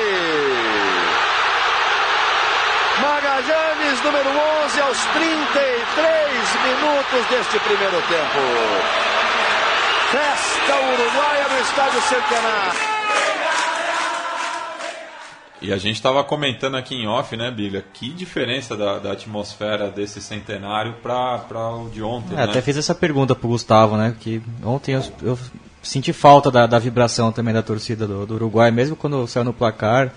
Magajanes, número 11, aos 33 minutos deste primeiro tempo. Festa uruguaia no Estádio Centenário. E a gente estava comentando aqui em off, né, Biga? Que diferença da, da atmosfera desse centenário para o de ontem, É, né? Até fiz essa pergunta pro Gustavo, né? Que ontem eu, eu senti falta da, da vibração também da torcida do, do Uruguai, mesmo quando saiu no placar.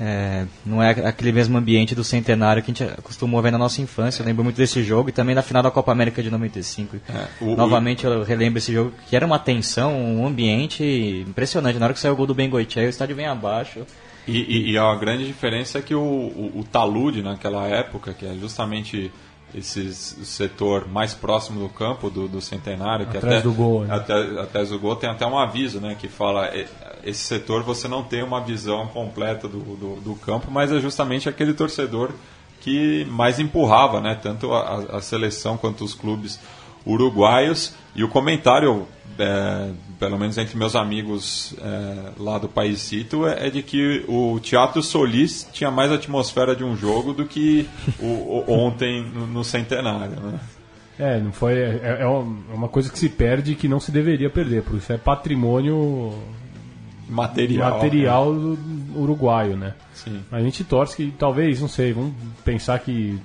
é, não é aquele mesmo ambiente do centenário que a gente acostumou ver na nossa infância. Eu lembro muito desse jogo e também da final da Copa América de 95. É, o- Novamente eu relembro esse jogo que era uma tensão, um ambiente impressionante. Na hora que saiu o gol do Ben Goitia, o estádio vem abaixo. E, e- e a grande diferença é que o, o, o talude naquela época, que é justamente esse setor mais próximo do campo do, do centenário, que Atrás até, do gol, né? até, atrás do gol tem até um aviso, né, que fala "E- esse setor você não tem uma visão completa do, do, do campo, mas é justamente aquele torcedor que mais empurrava, né, tanto a, a seleção quanto os clubes uruguaios e o comentário é, pelo menos entre meus amigos é, lá do Paísito, é, é de que o Teatro Solis tinha mais atmosfera de um jogo do que o, o- ontem no, no Centenário. Né? É, não foi. É, é uma é uma coisa que se perde e que não se deveria perder, porque isso é patrimônio Material. material do uruguaio, né? Sim. A gente torce que talvez, não sei, vamos pensar que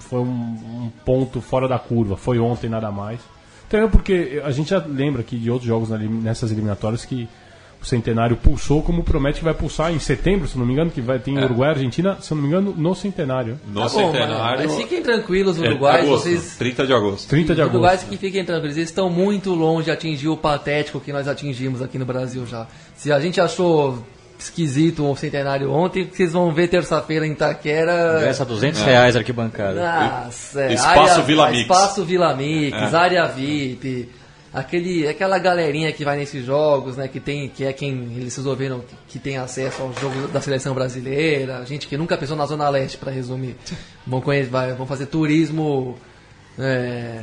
foi um, um ponto fora da curva, foi ontem nada mais. Então, porque a gente já lembra aqui de outros jogos nessas eliminatórias que o Centenário pulsou como promete que vai pulsar em setembro, se não me engano, que vai ter em É. Uruguai e Argentina, se não me engano, no Centenário. No Tá bom, Centenário. mas fiquem tranquilos, é, uruguaios, agosto, vocês 30 de agosto. 30 de Os agosto. uruguaios que fiquem tranquilos, eles estão muito longe de atingir o patético que nós atingimos aqui no Brasil já. Se a gente achou esquisito o centenário ontem, vocês vão ver terça-feira em Itaquera. Ingresso a 200 reais a arquibancada. Nossa, é, Espaço área- Vila Mix. Espaço Vila Mix, É. área VIP. Aquele, aquela galerinha que vai nesses jogos, né, que tem, que é quem eles resolveram que, que tem acesso aos jogos da seleção brasileira, gente que nunca pensou na Zona Leste, para resumir. Vão, conhecer, vai, vão fazer turismo é,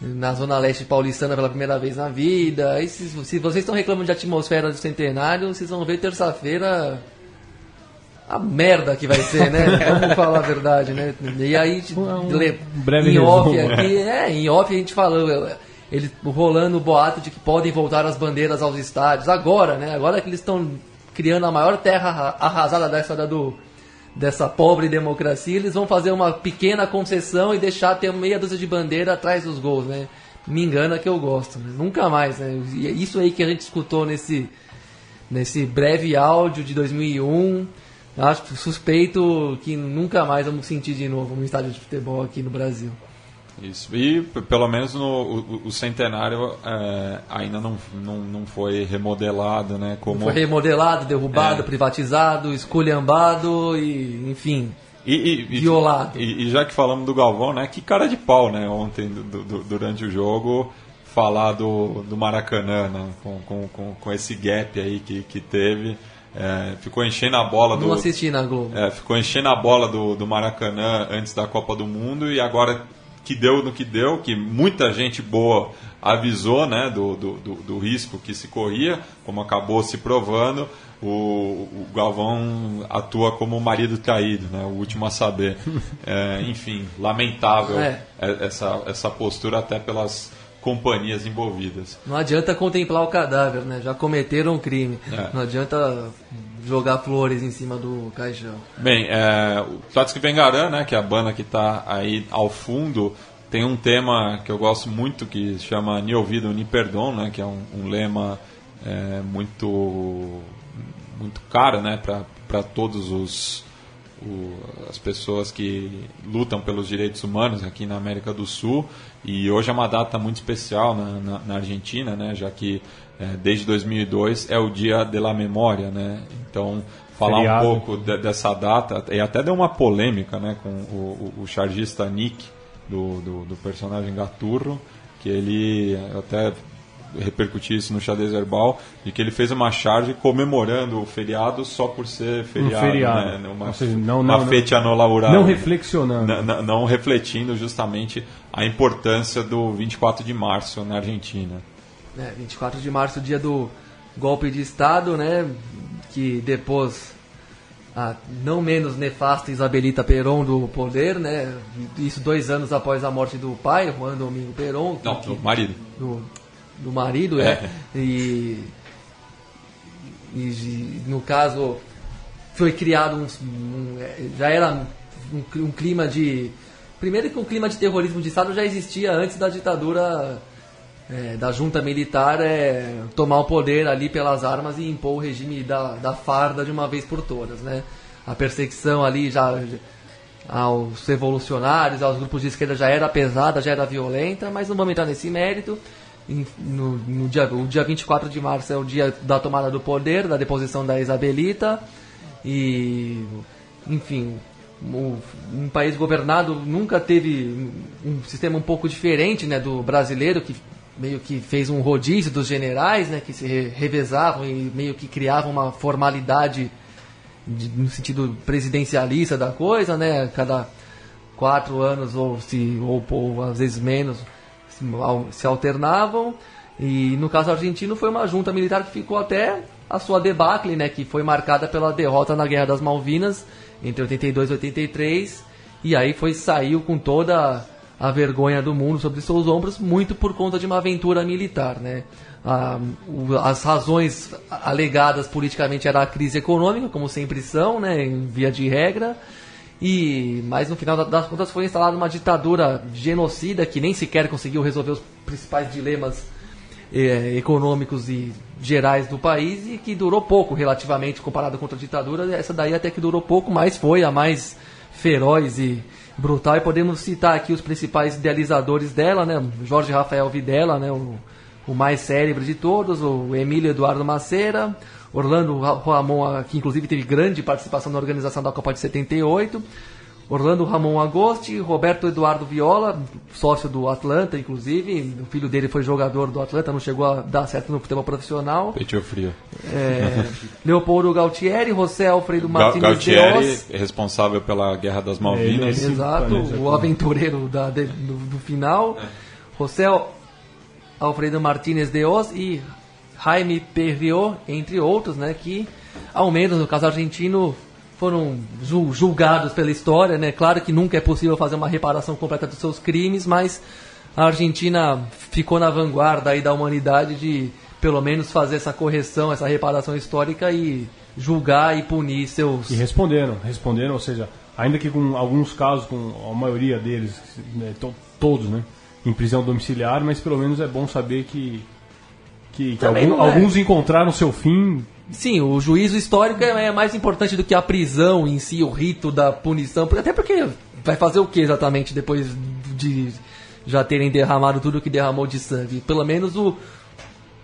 na Zona Leste paulistana pela primeira vez na vida. Aí, se, se vocês estão reclamando de atmosfera do centenário, vocês vão ver terça-feira a merda que vai ser, né? *laughs* Vamos falar a verdade, né? E aí, Um- le- breve em off resumo. aqui, é, em off a gente falou, ele rolando o boato de que podem voltar as bandeiras aos estádios agora, né? Agora que eles estão criando a maior terra arra- arrasada da história do dessa pobre democracia, eles vão fazer uma pequena concessão e deixar ter meia dúzia de bandeira atrás dos gols, né? Me engana que eu gosto, né? Nunca mais, né? E é isso aí que a gente escutou nesse nesse breve áudio de 2001. Acho suspeito que nunca mais vamos sentir de novo no estádio de futebol aqui no Brasil. Isso. E pelo menos no o, o centenário é, ainda não, não, não foi remodelado, né? Como Foi remodelado, derrubado, É. privatizado, esculhambado e, enfim, e- e- Violado. E, e já que falamos do Galvão, né? Que cara de pau, né? Ontem, do- do- durante o jogo, falar do, do Maracanã, né? Com, com, com, com esse gap aí que, que teve. É, ficou enchendo a bola do. não assisti na Globo. É, ficou enchendo a bola do, do Maracanã antes da Copa do Mundo e agora que deu no que deu, que muita gente boa avisou né, do, do, do, do risco que se corria, como acabou se provando, o, o Galvão atua como o marido traído, né, o último a saber. *laughs* É, enfim, lamentável É. essa, essa postura até pelas companhias envolvidas. Não adianta contemplar o cadáver, né? Já cometeram um crime. É. Não adianta jogar flores em cima do caixão. Bem, é, o Tlatsky Vengaran, né, que é a banda que está aí ao fundo, tem um tema que eu gosto muito que chama Ni ouvido, ni perdão, né? Que é um, um lema é, muito muito caro, né? Para todos os o, as pessoas que lutam pelos direitos humanos aqui na América do Sul. E hoje é uma data muito especial na, na, na Argentina, né? Já que é, desde 2002 é o Dia de la Memória, né? Então falar Feriado. um pouco de- dessa data e até deu uma polêmica, né? Com o, o, o chargista Nick do, do, do personagem Gaturro, que ele até repercutiu isso no xadrez verbal, de que ele fez uma charge comemorando o feriado só por ser feriado, feriado. né? Uma, Ou seja, não- uma não- laurado. Não reflexionando. N- n- não refletindo justamente a importância do 24 de março na Argentina. É, 24 de março, dia do golpe de Estado, né? Que depois a não menos nefasta Isabelita Perón do poder, né? Isso dois anos após a morte do pai, Juan Domingo Perón. Não, que- do marido. do, do marido, É. é. E, e, no caso foi criado um, um- já era um, um clima de primeiro que um clima de terrorismo de Estado já existia antes da ditadura é, da junta militar é, tomar o poder ali pelas armas e impor o regime da, da farda de uma vez por todas, né? A perseguição ali já aos revolucionários, aos grupos de esquerda já era pesada, já era violenta, mas não vamos entrar nesse mérito. No, no dia, o dia 24 de março é o dia da tomada do poder, da deposição da Isabelita. E, enfim, o- um país governado nunca teve um sistema um pouco diferente né, do brasileiro, que meio que fez um rodízio dos generais, né, que se re- revezavam e meio que criavam uma formalidade de- no sentido presidencialista da coisa, né? Cada quatro anos ou se ou, ou às vezes menos se, al- se alternavam. E no caso argentino foi uma junta militar que ficou até a sua debacle, né? Que foi marcada pela derrota na Guerra das Malvinas entre 82 e 83. E aí foi saiu com toda a vergonha do mundo sobre seus ombros, muito por conta de uma aventura militar, né? Ah, as razões alegadas politicamente era a crise econômica, como sempre são, né? Em via de regra. E, mas no final da- das contas foi instalada uma ditadura genocida que nem sequer conseguiu resolver os principais dilemas eh, econômicos e gerais do país e que durou pouco relativamente comparado com outra ditadura. Essa daí até que durou pouco, mas foi a mais feroz e brutal. E podemos citar aqui os principais idealizadores dela, né? Jorge Rafael Videla, né? O, o mais célebre de todos, o Emílio Eduardo Maceira, Orlando Ra- Ramon, que inclusive teve grande participação na organização da Copa de 78, Orlando Ramon Agosti, Roberto Eduardo Viola, sócio do Atlanta, inclusive, o filho dele foi jogador do Atlanta, não chegou a dar certo no futebol profissional. Peito frio. É, Leopoldo Galtieri, José Alfredo Martins Gautieri, Deos, é responsável pela Guerra das Malvinas. Ele- ele- Exato, o tudo. aventureiro da, de- do, do final. José Alfredo Martínez de Oz e Jaime Perriot, entre outros, né, que, ao menos no caso argentino, foram ju- julgados pela história. Né? Claro que nunca é possível fazer uma reparação completa dos seus crimes, mas a Argentina ficou na vanguarda aí da humanidade de, pelo menos, fazer essa correção, essa reparação histórica e julgar e punir seus... E responderam, responderam, ou seja, ainda que com alguns casos, com a maioria deles, né, to- todos, né, em prisão domiciliar, mas pelo menos é bom saber que, que, que algum- é. alguns encontraram seu fim. Sim, o juízo histórico é é mais importante do que a prisão em si, o rito da punição. Até porque vai fazer o que exatamente depois de já terem derramado tudo que derramou de sangue? Pelo menos o,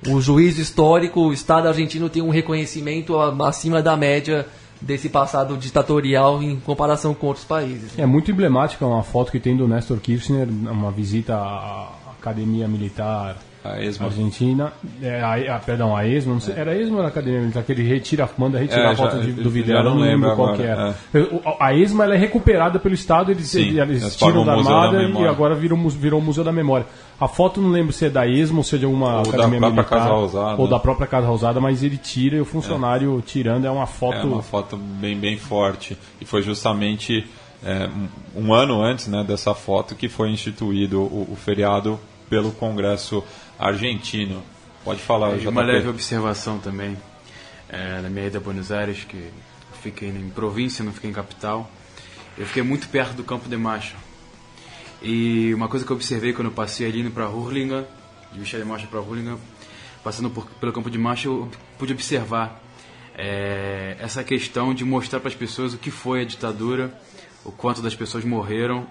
o juízo histórico, o Estado argentino tem um reconhecimento acima da média desse passado ditatorial em comparação com outros países. É muito emblemática uma foto que tem do Nestor Kirchner, uma visita à Academia Militar A ESMA. Argentina. É, a, a- perdão, a ESMA, não sei, era a ESMA ou era a Academia Militar, que ele retira, manda retirar É, a foto já- de- do Videla, não não lembro qual que agora, era. O- A ESMA ela é recuperada pelo Estado, eles, Sim, eles eles tiram da Museu da armada e agora virou, virou o Museu da Memória. A foto não lembro se é da ESMA ou se é de alguma Ou da Academia própria Militar. Casa Rosada. Ou da própria Casa Rosada, mas ele tira e o funcionário tirando é uma foto... É uma foto bem, bem forte. E foi justamente é, um, um ano antes né, dessa foto que foi instituído o, o feriado pelo Congresso argentino. Pode falar, JP. uma leve observação também, é, na minha ida a Buenos Aires, que fiquei em província, não fiquei em capital, eu fiquei muito perto do Campo de Macho. E uma coisa que eu observei quando eu passei ali indo para Hurlingham, de Michel Marcha para Hurlingham, passando por, pelo campo de marcha, eu pude observar é, essa questão de mostrar para as pessoas o que foi a ditadura, o quanto das pessoas morreram.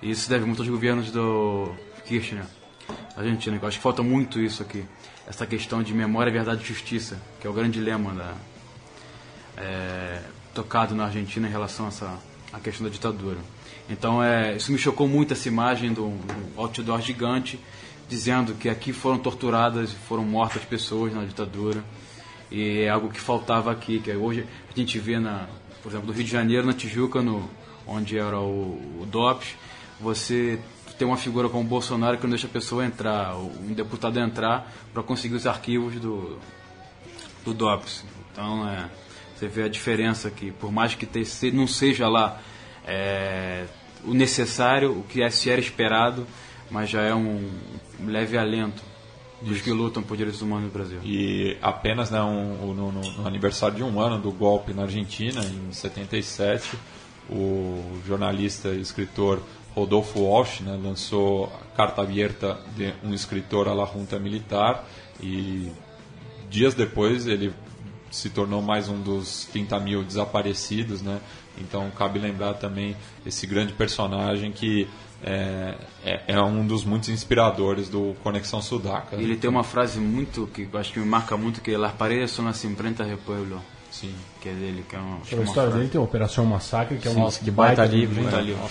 E isso deve muito aos governos do Kirchner, Argentina, eu acho que falta muito isso aqui. Essa questão de memória, verdade e justiça, que é o grande lema da, é, tocado na Argentina em relação a essa a questão da ditadura. Então, é, isso me chocou muito, essa imagem do, do outdoor gigante, dizendo que aqui foram torturadas e foram mortas pessoas na ditadura. E é algo que faltava aqui, que hoje a gente vê, na, por exemplo, no Rio de Janeiro, na Tijuca, no, onde era o, o DOPS, você tem uma figura como o Bolsonaro que não deixa a pessoa entrar, um deputado entrar para conseguir os arquivos do, do DOPS. Então, é, você vê a diferença aqui, por mais que não seja lá é, o necessário, o que é, se era esperado, mas já é um leve alento dos que lutam por direitos humanos no Brasil. E apenas né, um, no, no, aniversário de um ano do golpe na Argentina, em 77, o jornalista e escritor Rodolfo Walsh né, lançou a Carta Aberta de um escritor à la junta militar e dias depois ele se tornou mais um dos 30 mil desaparecidos, né? Então cabe lembrar também esse grande personagem que é, é, é, um dos muitos inspiradores do Conexão Sudaca. Ele tem uma frase muito que acho que me marca muito que las paredes son las imprentas del pueblo. Sim. Que é dele, que é uma, a história dele tem a Operação Massacre, que é um Nossa, que baita, baita livro. Baita livro.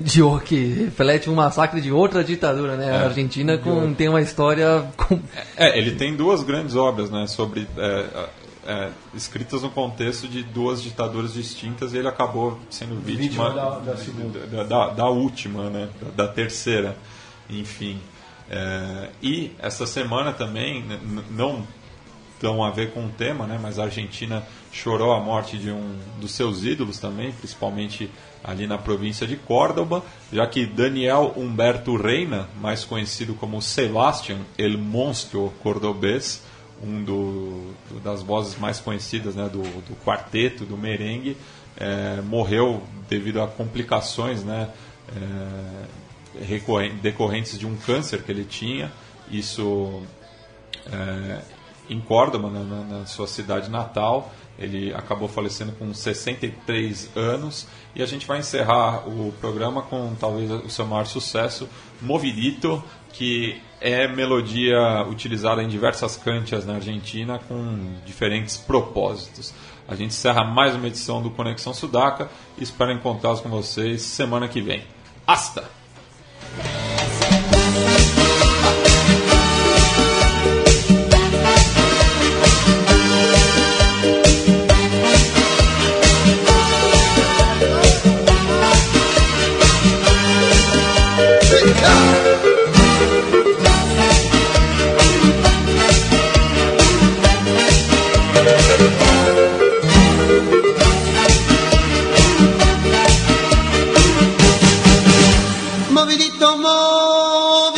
De, que reflete um massacre de outra ditadura, né? É, a Argentina com, tem uma história. Com... É, ele tem duas grandes obras, né? Sobre é, é, escritas no contexto de duas ditaduras distintas e ele acabou sendo vítima, vítima da, da, da, da, da última, né? da, terceira, enfim. É, e essa semana também, não tão a ver com o tema, né? mas a Argentina chorou a morte de um dos seus ídolos também, principalmente ali na província de Córdoba, já que Daniel Humberto Reina, mais conhecido como Sebastián, el monstro cordobês, um do, das vozes mais conhecidas né, do, do quarteto, do merengue, é, morreu devido a complicações né, é, decorrentes de um câncer que ele tinha. Isso é, em Córdoba, na, na, sua cidade natal. Ele acabou falecendo com 63 anos. E a gente vai encerrar o programa com talvez o seu maior sucesso, Movidito, que é melodia utilizada em diversas cantias na Argentina com diferentes propósitos. A gente encerra mais uma edição do Conexão Sudaca e espero encontrá-los com vocês semana que vem. Hasta! Oh.